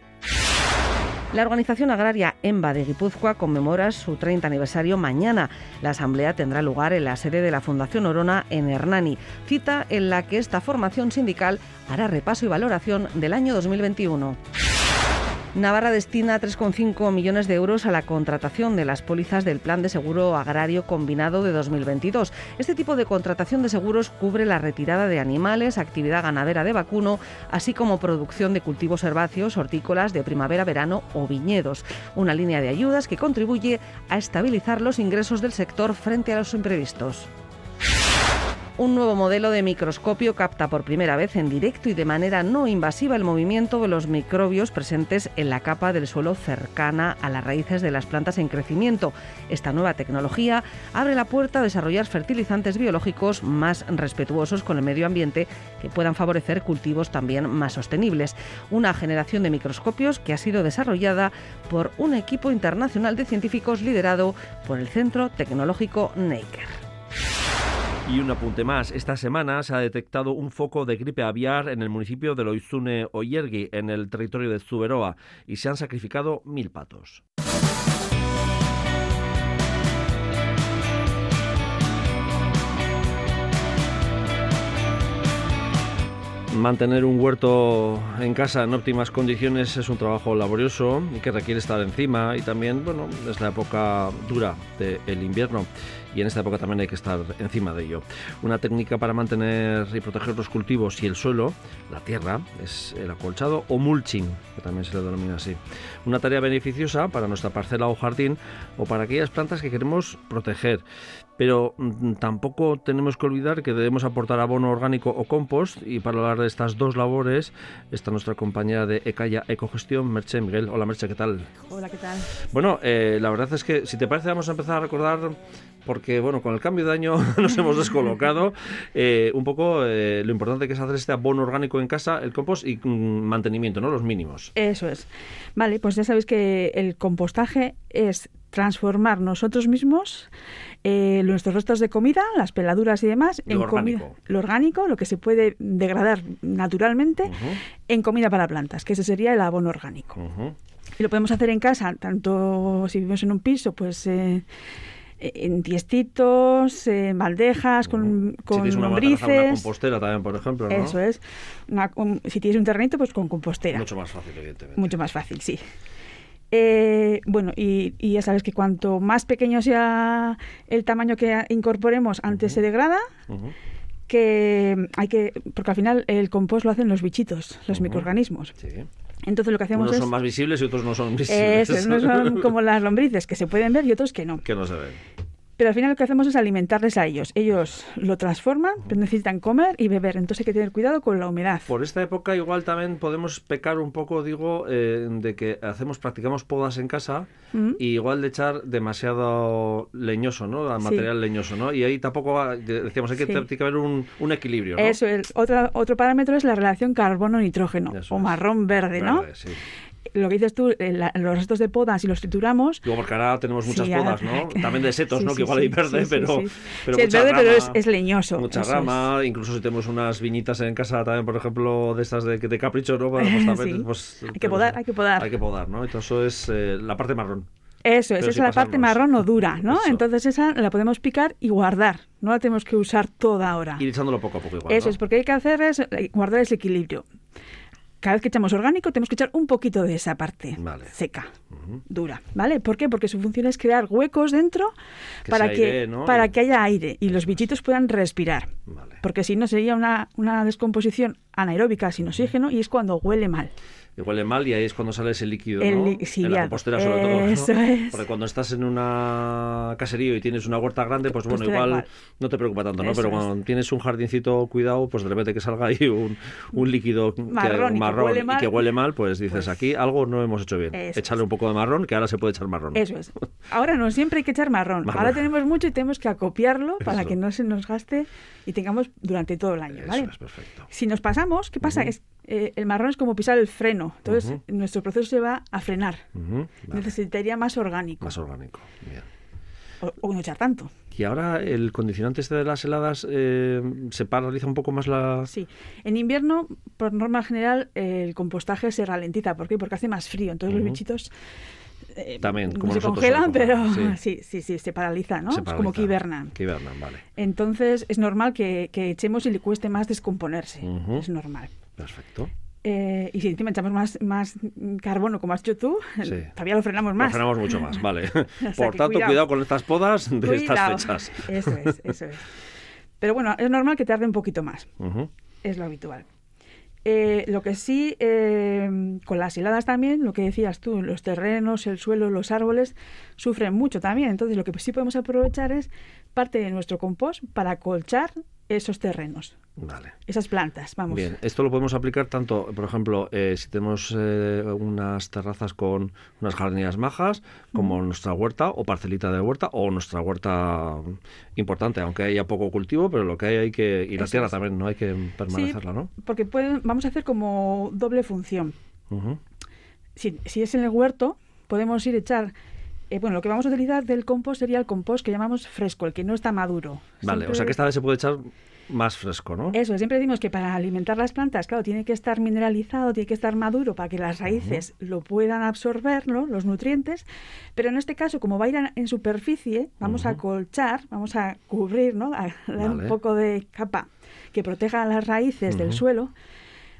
La organización agraria EMBA de Guipúzcoa conmemora su 30 aniversario mañana. La asamblea tendrá lugar en la sede de la Fundación Orona en Hernani, cita en la que esta formación sindical hará repaso y valoración del año 2021. Navarra destina 3,5 millones de euros a la contratación de las pólizas del Plan de Seguro Agrario Combinado de 2022. Este tipo de contratación de seguros cubre la retirada de animales, actividad ganadera de vacuno, así como producción de cultivos herbáceos, hortícolas de primavera, verano o viñedos. Una línea de ayudas que contribuye a estabilizar los ingresos del sector frente a los imprevistos. Un nuevo modelo de microscopio capta por primera vez en directo y de manera no invasiva el movimiento de los microbios presentes en la capa del suelo cercana a las raíces de las plantas en crecimiento. Esta nueva tecnología abre la puerta a desarrollar fertilizantes biológicos más respetuosos con el medio ambiente que puedan favorecer cultivos también más sostenibles. Una generación de microscopios que ha sido desarrollada por un equipo internacional de científicos liderado por el Centro Tecnológico Neiker. Y un apunte más, esta semana se ha detectado un foco de gripe aviar en el municipio de Loizune Oyergui, en el territorio de Zuberoa, y se han sacrificado mil patos. Mantener un huerto en casa en óptimas condiciones es un trabajo laborioso y que requiere estar encima y también, bueno, es la época dura del invierno y en esta época también hay que estar encima de ello. Una técnica para mantener y proteger los cultivos y el suelo, la tierra, es el acolchado o mulching, que también se le denomina así. Una tarea beneficiosa para nuestra parcela o jardín o para aquellas plantas que queremos proteger. Pero mm, tampoco tenemos que olvidar que debemos aportar abono orgánico o compost y para hablar de estas dos labores está nuestra compañera de Ecaya Ecogestión, Merche Miguel. Hola Merche, ¿qué tal? Hola, ¿qué tal? Bueno, eh, la verdad es que si te parece vamos a empezar a recordar porque bueno, con el cambio de año nos hemos descolocado eh, un poco eh, lo importante que es hacer este abono orgánico en casa, el compost y mm, mantenimiento, ¿no? Los mínimos. Eso es. Vale, pues ya sabéis que el compostaje es transformar nosotros mismos eh, nuestros restos de comida, las peladuras y demás, lo en orgánico. comida, lo orgánico, lo que se puede degradar naturalmente, en comida para plantas, que ese sería el abono orgánico. Y lo podemos hacer en casa, tanto si vivimos en un piso, pues eh, en tiestitos, en bandejas, con, si con tienes una terraza, una lombrices. compostera también, por ejemplo, ¿no? Eso es. Una com- si tienes un terrenito, pues con compostera. Mucho más fácil, evidentemente. Mucho más fácil, sí. Eh, bueno, y, y ya sabes que cuanto más pequeño sea el tamaño que incorporemos, antes se degrada, que hay que, porque al final el compost lo hacen los bichitos, los Ujú. microorganismos. Sí. Entonces lo que hacemos Unos es son más visibles y otros no son visibles. eso, no son como las lombrices que se pueden ver y otros que no. que no se ven. Pero al final lo que hacemos es alimentarles a ellos. Ellos lo transforman, pero necesitan comer y beber. Entonces hay que tener cuidado con la humedad. Por esta época igual también podemos pecar un poco, digo, eh, de que hacemos, practicamos podas en casa y igual de echar demasiado leñoso, ¿no? Sí. material leñoso, ¿no? Y ahí tampoco, decíamos, hay que, Sí. un, un equilibrio, ¿no? Eso es. Otra, otro parámetro es la relación carbono-nitrógeno o marrón-verde, ¿no? Verde, sí. Lo que dices tú, eh, la- los restos de poda, si los trituramos, Luego porque ahora tenemos muchas Sí, podas, ¿no? También de setos, Sí, ¿no? sí, que igual hay verde, pero, sí. pero es verde, pero es- leñoso, Mucha es. rama, incluso si tenemos unas viñitas en casa también, por ejemplo, de estas de, de capricho, ¿no? Bueno, pues también, pues, Hay que tenemos- podar, hay que podar. Hay que podar, ¿no? Entonces eso es eh, la parte marrón. eso es, Pero esa es la parte marrón o dura, ¿no? Eso. Entonces esa la podemos picar y guardar. No la tenemos que usar toda ahora. Ir echándolo poco a poco igual, Eso ¿no? es, porque hay que hacer es eh, guardar ese equilibrio. Cada vez que echamos orgánico tenemos que echar un poquito de esa parte Vale. seca, dura, ¿vale? ¿Por qué? Porque su función es crear huecos dentro Que para, que, para que haya aire y los bichitos puedan respirar. Vale. Porque si no sería una, una descomposición anaeróbica sin oxígeno y es cuando huele mal. Y huele mal y ahí es cuando sale ese líquido, El ¿no? li- sí, en la compostera sobre todo, ¿no? Eso es. Porque cuando estás en una caserío y tienes una huerta grande, pues Pues bueno, igual, igual. no te preocupa tanto, ¿no? Eso Pero es. cuando tienes un jardincito cuidado, pues de repente que salga ahí un, un líquido que- Marrón y que y mal. que huele mal, pues dices, Pues- aquí algo no hemos hecho bien. Échale es. un poco de marrón, que ahora se puede echar marrón. Eso es. Ahora no siempre hay que echar marrón. Marrón. Ahora tenemos mucho y tenemos que acopiarlo para que no se nos gaste y tengamos durante todo el año, Eso ¿vale? es perfecto. Si nos pasamos, ¿qué pasa? Es, eh, el marrón es como pisar el freno. Entonces, Ujú. nuestro proceso se va a frenar. Ujú, vale. Necesitaría más orgánico. Más orgánico. Bien. O, o no echar tanto. Y ahora el condicionante este de las heladas eh, se paraliza un poco más la... Sí. En invierno, por norma general, el compostaje se ralentiza. ¿Por qué? Porque hace más frío. Entonces los bichitos eh, También, como se congelan, pero sí. sí, sí, se paralizan, ¿no? se es como paraliza. que hibernan. Que hibernan, vale. Entonces es normal que, que echemos y le cueste más descomponerse. Es normal. Perfecto. Eh, y si encima echamos más, más carbono, como has dicho tú, Sí. todavía lo frenamos más. Lo frenamos mucho más, vale. Por tanto, cuidado. cuidado. con estas podas de Cuidado. estas fechas. Eso es, eso es. Pero bueno, es normal que tarde un poquito más. Es lo habitual. Eh, lo que sí, eh, con las heladas también, lo que decías tú, los terrenos, el suelo, los árboles sufren mucho también. Entonces, lo que sí podemos aprovechar es parte de nuestro compost para acolchar esos terrenos, Vale. esas plantas. Vamos. Bien, esto lo podemos aplicar tanto, por ejemplo, eh, si tenemos eh, unas terrazas con unas jardineras majas, como nuestra huerta o parcelita de huerta, o nuestra huerta importante, aunque haya poco cultivo, pero lo que hay hay que... Y la Eso tierra es. también, ¿no? Hay que permanecerla, ¿no? Porque pueden, vamos a hacer como doble función. Si, si es en el huerto, podemos ir a echar. Eh, bueno, lo que vamos a utilizar del compost sería el compost que llamamos fresco, el que no está maduro. Vale, o sea que esta vez se puede echar más fresco, ¿no? Eso, siempre decimos que para alimentar las plantas, claro, tiene que estar mineralizado, tiene que estar maduro para que las raíces lo puedan absorber, ¿no? los nutrientes. Pero en este caso, como va a ir en, superficie, vamos a colchar, vamos a cubrir, ¿no? A dar Vale. un poco de capa que proteja las raíces del suelo.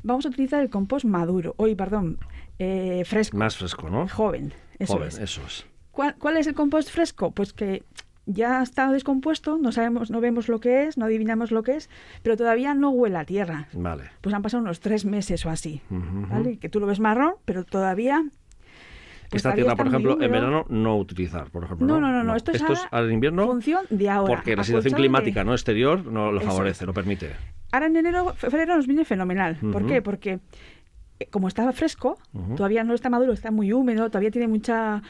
vamos a utilizar el compost maduro, hoy, perdón, eh, fresco. Más fresco, ¿no? Joven, eso Joven, es. eso es. ¿Cuál, cuál es el compost fresco? Pues que ya está descompuesto, no sabemos, no vemos lo que es, no adivinamos lo que es, pero todavía no huele a tierra. Vale. Pues han pasado unos tres meses o así. ¿vale? Que tú lo ves marrón, pero todavía... pues Esta tierra, por ejemplo, en verano no utilizar, por ejemplo. No, no, no, no, esto es ahora al invierno función de ahora. porque la situación climática de- no exterior no lo favorece, es. lo permite. Ahora en enero, febrero nos viene fenomenal. ¿Por qué? Porque eh, como estaba fresco, todavía no está maduro, está muy húmedo, todavía tiene mucha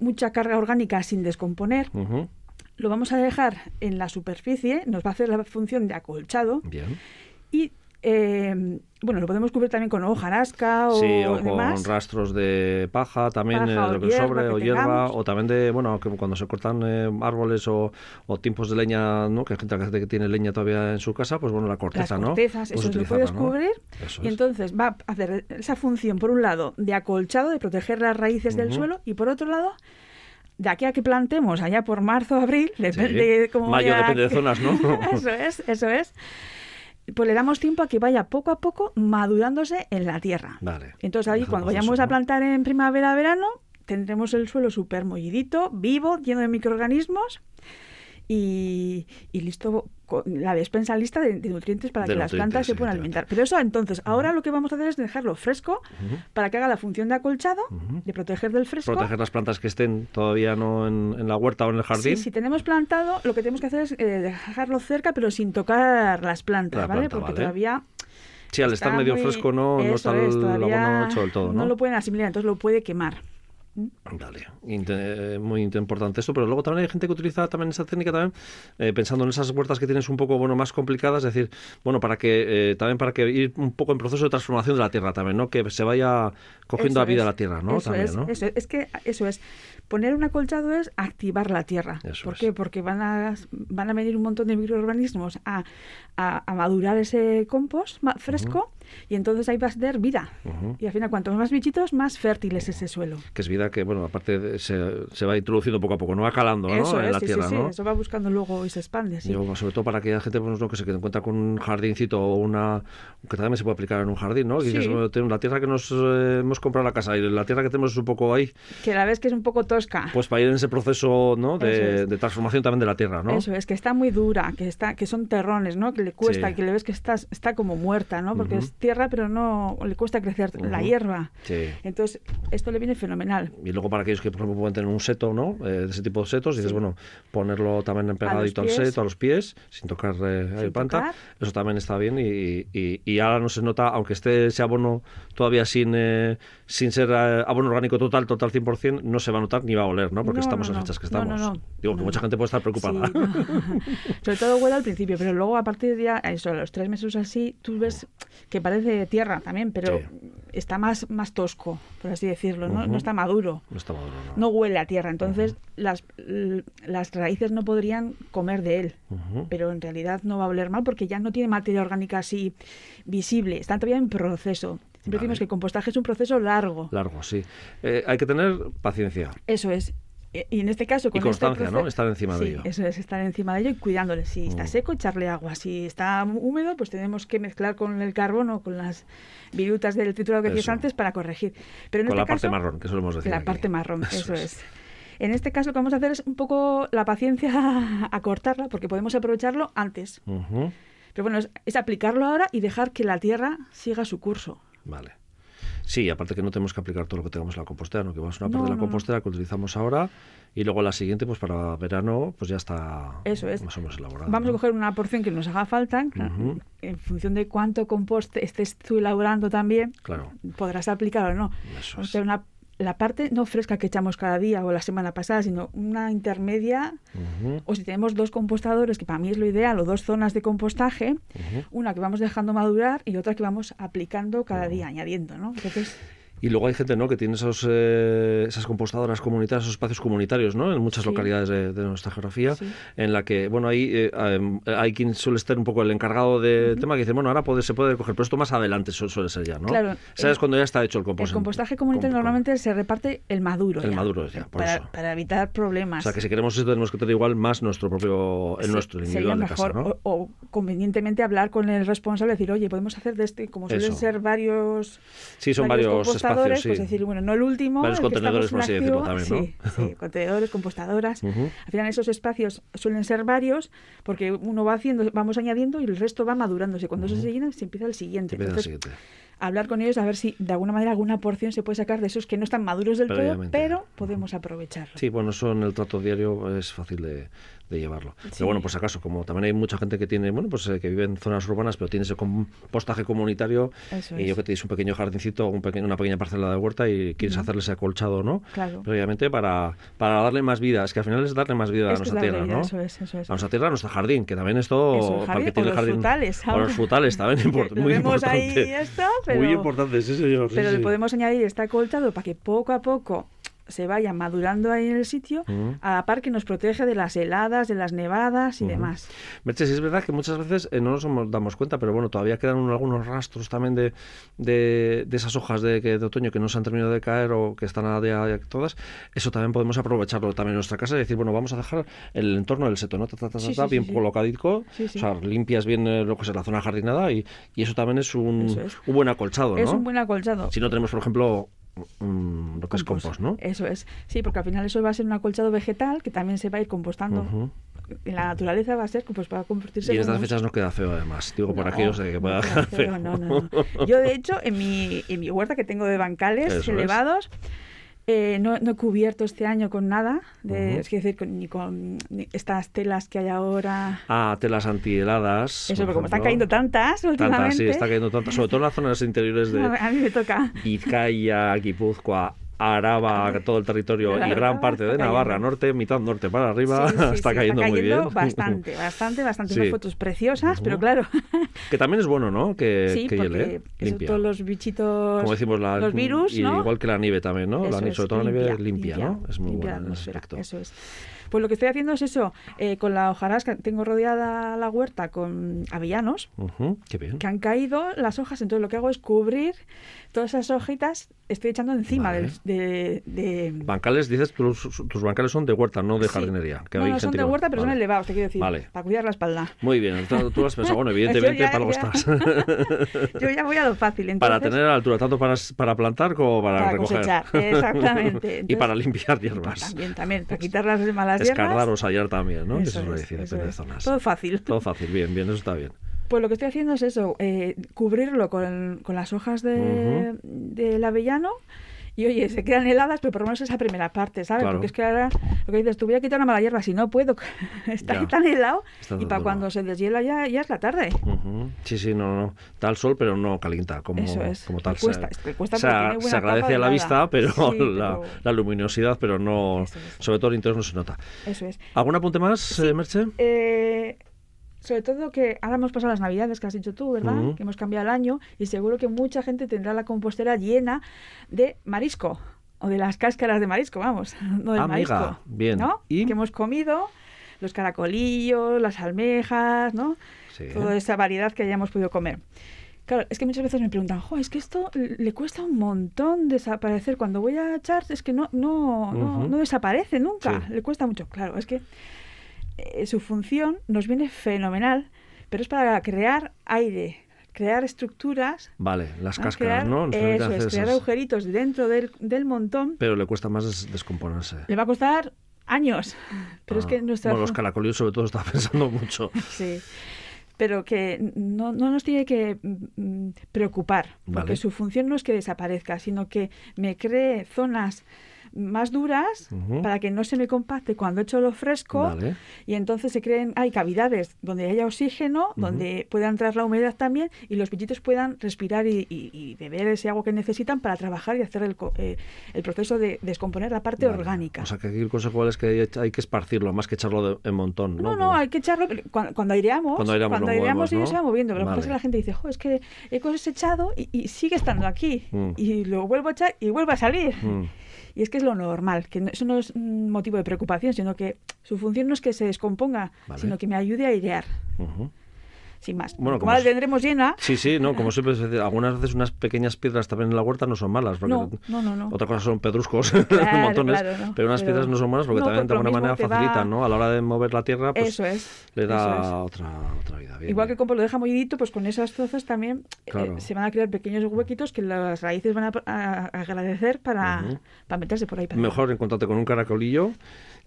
mucha carga orgánica sin descomponer. Lo vamos a dejar en la superficie, nos va a hacer la función de acolchado Bien. y eh, bueno, lo podemos cubrir también con hojarasca o Sí, o con demás. rastros de paja, también Paja eh, lo que hierba sobre, que o hierba, tengamos. o también de, bueno, que cuando se cortan eh, árboles o, o tiempos de leña, ¿no? Que hay gente que tiene leña todavía en su casa, pues bueno, la Las corteza, ¿no? cortezas, Pues eso lo puedes ¿no? cubrir Eso y es. entonces va a hacer esa función, por un lado, de acolchado, de proteger las raíces del Ujú. suelo, y por otro lado, de aquí a que plantemos, allá por marzo, abril, Sí. depende de cómo Mayo vaya- depende de zonas, ¿no? eso es, eso es. Pues le damos tiempo a que vaya poco a poco madurándose en la tierra. Vale. Entonces ahí cuando vayamos a ¿no? plantar en primavera, verano, tendremos el suelo súper mollidito, vivo, lleno de microorganismos y, y listo, con la despensa lista de, de nutrientes para De que las plantas se puedan alimentar. Pero eso entonces, ahora lo que vamos a hacer es dejarlo fresco para que haga la función de acolchado, Ujú. de proteger del fresco. Proteger las plantas que estén todavía no en, en la huerta o en el jardín. Sí, si tenemos plantado, lo que tenemos que hacer es eh, dejarlo cerca, pero sin tocar las plantas, La ¿vale? planta, Porque vale. todavía Sí, al estar medio muy- fresco no, no está es, el abono hecho del todo, ¿no? No lo pueden asimilar, entonces lo puede quemar. Vale, Inte- eh, muy importante esto, pero luego también hay gente que utiliza también esa técnica también eh, pensando en esas huertas que tienes un poco bueno más complicadas, es decir, bueno para que eh, también para que ir un poco en proceso de transformación de la tierra también, ¿no? Que se vaya cogiendo Eso a vida es, la tierra, ¿no? Eso también, es, ¿no? eso es, es que eso es. Poner un acolchado es activar la tierra. Eso ¿Por qué? Porque van a, van a venir un montón de microorganismos a, a, a madurar ese compost fresco y entonces ahí va a tener vida. Ujú. Y al final, cuanto más bichitos, más fértil es ese suelo. Que es vida que, bueno, aparte se, se va introduciendo poco a poco, no va calando, ¿no? Eso en es, la sí, tierra, sí, sí, ¿no? eso va buscando luego y se expande. Sí. Sobre todo para aquella gente pues, ¿no? que se que encuentra con un jardincito o una que también se puede aplicar en un jardín, ¿no? Dices, Sí. la tierra que nos eh, hemos comprado en la casa y la tierra que tenemos es un poco ahí, Que la ves que es un poco tosca. pues para ir en ese proceso, ¿no? De, es. de transformación también de la tierra, ¿no? Eso es, que está muy dura, que está, que son terrones, ¿no? Que le cuesta, Sí. que le ves que está, está como muerta, ¿no? Porque Ujú. es tierra, pero no le cuesta crecer la hierba. Sí. Entonces, esto le viene fenomenal. Y luego para aquellos que, por ejemplo, pueden tener un seto, ¿no? Eh, de ese tipo de setos, dices, bueno, ponerlo también pegadito al seto, a los pies, sin tocar eh, Sin el planta. tocar. Eso también está bien y, y, y ahora no se nota, aunque esté ese abono todavía sin, eh, sin ser eh, abono orgánico total, total 100%, no se va a notar ni va a oler, ¿no? Porque No, estamos no, en fechas que No, no, estamos. no. Digo que mucha gente puede estar preocupada. Sí. Sobre todo huele al principio, pero luego a partir de ya, eso, a los tres meses así, tú ves que parece tierra también, pero Sí. está más, más tosco, por así decirlo, ¿no? No está maduro. No está maduro, ¿no? No huele a tierra, entonces las, las raíces no podrían comer de él. Pero en realidad no va a oler mal porque ya no tiene materia orgánica así visible, está todavía en proceso. Siempre decimos que el compostaje es un proceso largo. Largo, sí. Eh, hay que tener paciencia. Eso es. E- Y en este caso, con constancia, este ¿no? proce- Estar encima de ello. Eso es, estar encima de ello y cuidándole. Si está Mm. seco, echarle agua. Si está húmedo, pues tenemos que mezclar con el carbono, con las virutas del triturado que decías antes para corregir. Pero en Con este la parte marrón, que solemos decir. La aquí. parte marrón, Eso eso, es. es. En este caso, lo que vamos a hacer es un poco la paciencia a cortarla, porque podemos aprovecharlo antes. Ujú. Pero bueno, es, es aplicarlo ahora y dejar que la tierra siga su curso. Vale. Sí, aparte que no tenemos que aplicar todo lo que tengamos en la compostera, ¿no? que vamos a una No, parte de la no, compostera que utilizamos ahora y luego la siguiente, pues para verano, pues ya está Eso es. más o menos elaborada. Vamos a coger una porción que nos haga falta, en función de cuánto compost estés tú elaborando también, Claro, podrás aplicar o no. eso es. una, la parte no fresca que echamos cada día o la semana pasada, sino una intermedia, o si tenemos dos compostadores, que para mí es lo ideal, o dos zonas de compostaje, una que vamos dejando madurar y otra que vamos aplicando cada día, añadiendo, ¿no? Entonces, Y luego hay gente ¿no? que tiene esos, eh, esas compostadoras comunitarias, esos espacios comunitarios ¿no? en muchas Sí. localidades de, de nuestra geografía, Sí. en la que, bueno, ahí eh, em, hay quien suele estar un poco el encargado del tema que dice, bueno, ahora puede, se puede recoger, pero esto más adelante su- suele ser ya, ¿no? Claro, ¿Sabes cuando ya está hecho el compost? El compostaje comunitario Com- com- normalmente se reparte el maduro. El ya, maduro ya, por para, eso. para evitar O problemas. sea, que si queremos esto tenemos que tener igual más nuestro propio, el Se- nuestro, el sería individual de casa, ¿no? o, o convenientemente hablar con el responsable y decir, oye, podemos hacer de este, como suelen Eso. ser varios, Sí, son varios compostadores, espacios, sí. pues decir, bueno, no el último, Varios el contenedores, por así decirlo, también, ¿no? Sí, sí, contenedores, compostadoras. Ujú. Al final esos espacios suelen ser varios porque uno va haciendo, vamos añadiendo y el resto va madurándose. Cuando eso se llena, se empieza el siguiente. Empieza el Entonces, siguiente. Hablar con ellos a ver si de alguna manera alguna porción se puede sacar de esos que no están maduros del todo, pero podemos aprovecharlo. Sí, bueno, eso en el trato diario es fácil de, de llevarlo. Sí. Pero bueno, pues acaso, como también hay mucha gente que tiene, bueno, pues eh, que vive en zonas urbanas, pero tiene ese compostaje comunitario, Eso y es. yo que tienes un pequeño jardincito, un pequeño, una pequeña parcela de huerta y quieres hacerle ese acolchado, ¿no? Claro. Previamente para, para darle más vida. Es que al final es darle más vida a es nuestra tierra, vida, ¿no? eso es, eso es. A nuestra tierra, a nuestro jardín, que también esto, el para el que tiene los jardín. frutales, O los frutales también, import- muy vemos ahí importante. esto, pero- Muy importante, sí, señor. sí, Pero le sí. podemos añadir este acolchado para que poco a poco se vaya madurando ahí en el sitio, a la par que nos protege de las heladas, de las nevadas y Ujú. demás. Merche, sí es verdad que muchas veces eh, no nos damos cuenta, pero bueno, todavía quedan un- algunos rastros también de, de, de esas hojas de, de otoño que no se han terminado de caer o que están a día todas. Eso también podemos aprovecharlo también en nuestra casa y decir, bueno, vamos a dejar el entorno del seto, ¿no? Ta, ta, ta, Sí, ta, sí, bien sí, colocadico, o sea, limpias bien eh, lo que es la zona jardinada y, y eso también es un, es. un buen acolchado, ¿no? Es un buen acolchado. Si no tenemos, por ejemplo, mm, lo que es compost, ¿no? Eso es. Sí, porque al final eso va a ser un acolchado vegetal que también se va a ir compostando. En la naturaleza va a ser pues para convertirse Y en estas fechas no queda feo, además. Digo, por No, aquellos de que no pueda no, no, no. Yo, de hecho, en mi, en mi huerta que tengo de bancales Eso es. Eh, no, no he cubierto este año con nada, de, es decir, con- ni con ni estas telas que hay ahora. Ah, telas antiheladas. Eso, por porque como están cayendo tantas últimamente. Tantas, sí, está cayendo tantas. Sobre todo en las zonas interiores de a mí me toca. Vizcaya, Guipúzcoa, Araba, todo el territorio y gran parte de está Navarra cayendo. norte, mitad norte para arriba, Sí, sí, sí, está cayendo muy bien. bastante, bastante, bastante. Sí. Unas fotos preciosas, Ujú. pero claro, Que también es bueno, ¿no? Que, sí, que hiele, limpia. todos los bichitos, Como decimos, la, los virus, y ¿no? igual que la nieve también, ¿no? la nieve, es, sobre todo la nieve limpia, limpia, ¿no? limpia, Es muy limpia buena en ese aspecto. Eso es. Pues lo que estoy haciendo es eso, eh, con la hojarasca, tengo rodeada la huerta con avellanos Ujú, qué bien. que han caído las hojas, entonces lo que hago es cubrir todas esas hojitas, estoy echando encima Vale. de, de- Bancales, dices, tus, tus bancales son de huerta, no de Sí. jardinería. Que No, hay no, son de huerta, pero son Vale. elevados, te quiero decir, Vale. para cuidar la espalda. Muy bien, tú, tú has pensado, bueno, evidentemente ya- para algo estás. Yo ya voy a lo fácil, entonces, para tener altura, tanto para, para plantar como para, para recoger. cosechar, exactamente. y Entonces, para limpiar hierbas. También, también, para quitar las malas hierbas. Escardar o sayar también, ¿no? Eso suele es, decir, eso es. zonas. Todo fácil. Todo fácil, bien, bien, eso está bien. Pues lo que estoy haciendo es eso, eh, cubrirlo con, con las hojas de, del avellano y oye, se quedan heladas, pero por lo menos esa primera parte, ¿sabes? Claro. Porque es que ahora lo que dices, tú voy a quitar una mala hierba, si no puedo, está Ya. tan helado Está y para cuando se deshiela ya, ya es la tarde. Sí, sí, no, no. Da el sol, pero no calienta como, Eso es. como tal. Cuesta, se, cuesta se- tiene buena agradece de a la vista, pero, Sí, la, pero- la luminosidad, pero no, es. sobre todo el interior no se nota. Eso es. ¿Algún apunte más, eh, Merche? Eh, sobre todo que ahora hemos pasado las navidades que has dicho tú, ¿verdad? Que hemos cambiado el año y seguro que mucha gente tendrá la compostera llena de marisco o de las cáscaras de marisco, vamos, no del Amiga, marisco. bien. ¿No? ¿Y? Que hemos comido los caracolillos, las almejas, ¿no? Sí. Toda esa variedad que hayamos podido comer. Claro, es que muchas veces me preguntan, jo, es que esto le cuesta un montón desaparecer. Cuando voy a echar, es que no, no, no, desaparece nunca. Sí. Le cuesta mucho. Claro, es que eh, su función nos viene fenomenal, pero es para crear aire, crear estructuras. Vale, las cáscaras, Crear- ¿no? Nos eso es, crear esas- agujeritos dentro del, del montón. Pero le cuesta más des- descomponerse. Le va a costar años. Pero es Ah, que nuestra... Bueno, los caracolillos sobre todo estaba pensando mucho. Sí. Pero que no, no nos tiene que mm, preocupar, porque Vale. su función no es que desaparezca, sino que me cree zonas más duras para que no se me compacte cuando echo lo fresco Vale. y entonces se creen, hay cavidades donde haya oxígeno, donde pueda entrar la humedad también y los bichitos puedan respirar y, y- y beber ese agua que necesitan para trabajar y hacer el, eh, el proceso de descomponer la parte Vale. orgánica. O sea, que aquí el consejo es que hay, que esparcirlo, más que echarlo de- en montón. No, No, no, hay que echarlo cuando, cuando aireamos. Cuando aireamos lo movemos, y ¿no? se va moviendo. Pero Vale. que la gente dice, jo, es que he cosechado y, y sigue estando aquí. Mm. Y lo vuelvo a echar y vuelve a salir. Mm. Y es que es lo normal, que no- eso no es un motivo de preocupación, sino que su función no es que se descomponga, Vale. sino que me ayude a airear, Ujú. Sin más. Bueno, como como la tendremos llena, Sí, sí, no, como siempre algunas veces unas pequeñas piedras también en la huerta no son malas. porque No, no, no, no. Otra cosa son pedruscos, Claro, montones, claro, no, pero unas pero- piedras no son malas porque no, también de alguna manera facilitan, ¿no? A la hora de mover la tierra, pues eso es. le eso da es. otra, otra vida. Bien, Igual que bien. compost lo deja mollidito, pues con esas trozos también eh, se van a crear pequeños huequitos que las raíces van a, agradecer para, para meterse por ahí. para Mejor encontrarte con un caracolillo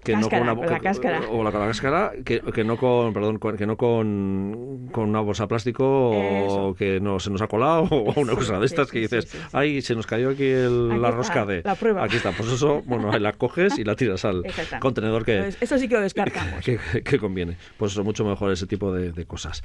que Cáscara, no con una la cáscara. o la, la cáscara que, que no con perdón que no con, con una bolsa de plástico Eso. o que no se nos ha colado o una Sí, cosa de sí, estas sí, que dices ay se nos cayó aquí el- Aquí la rosca de la prueba. aquí está pues eso bueno la coges y la tiras al contenedor que, Pues eso sí que lo descartamos. que, que conviene. Pues eso, mucho mejor ese tipo de, de cosas.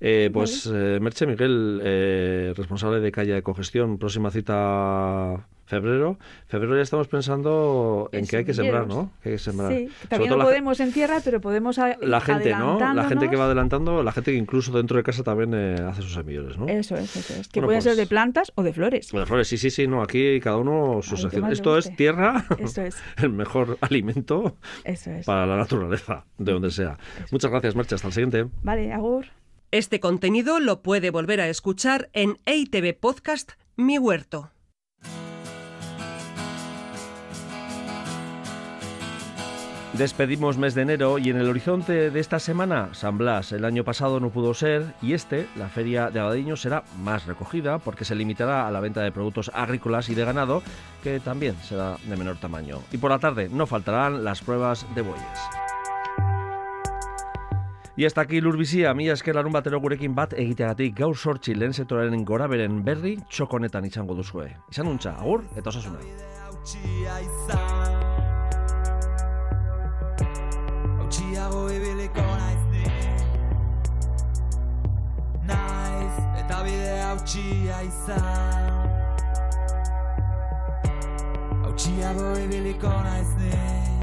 Eh, pues eh, Merche Miguel, eh, responsable de calle de cogestión, próxima cita febrero. Febrero ya estamos pensando en En que hay que sembrar. ¿no? Que hay que sembrar. Sí, también no podemos en tierra, pero podemos a- la gente, ¿no? La gente que va adelantando, la gente que incluso dentro de casa también eh, hace sus semilleros, ¿no? Eso es, eso es. Que Bueno, pueden ser pues- de plantas o de flores. Las flores, sí, sí, sí, no, aquí cada uno su Al que sección. más le Esto es tierra, Eso es, el mejor alimento eso es. para la naturaleza, de donde sea. Muchas gracias, Merche, hasta el siguiente. Vale, Agur. Este contenido lo puede volver a escuchar en EITV Podcast Mi Huerto. Despedimos mes de enero y en el horizonte de esta semana, San Blas. El año pasado no pudo ser y este, la feria de Abadiño, será más recogida porque se limitará a la venta de productos agrícolas y de ganado, que también será de menor tamaño. Y por la tarde no faltarán las pruebas de bueyes. Y hasta aquí lurbizia, mila esker larun batero gurekin bat egiteagatik gaur sortzi lehen sektoraren goraberen berri txokonetan izango duzue. Izan untza, agur eta osasuna. go naiz eta bide hautsia izan. Hautsia boi biliko naiz ni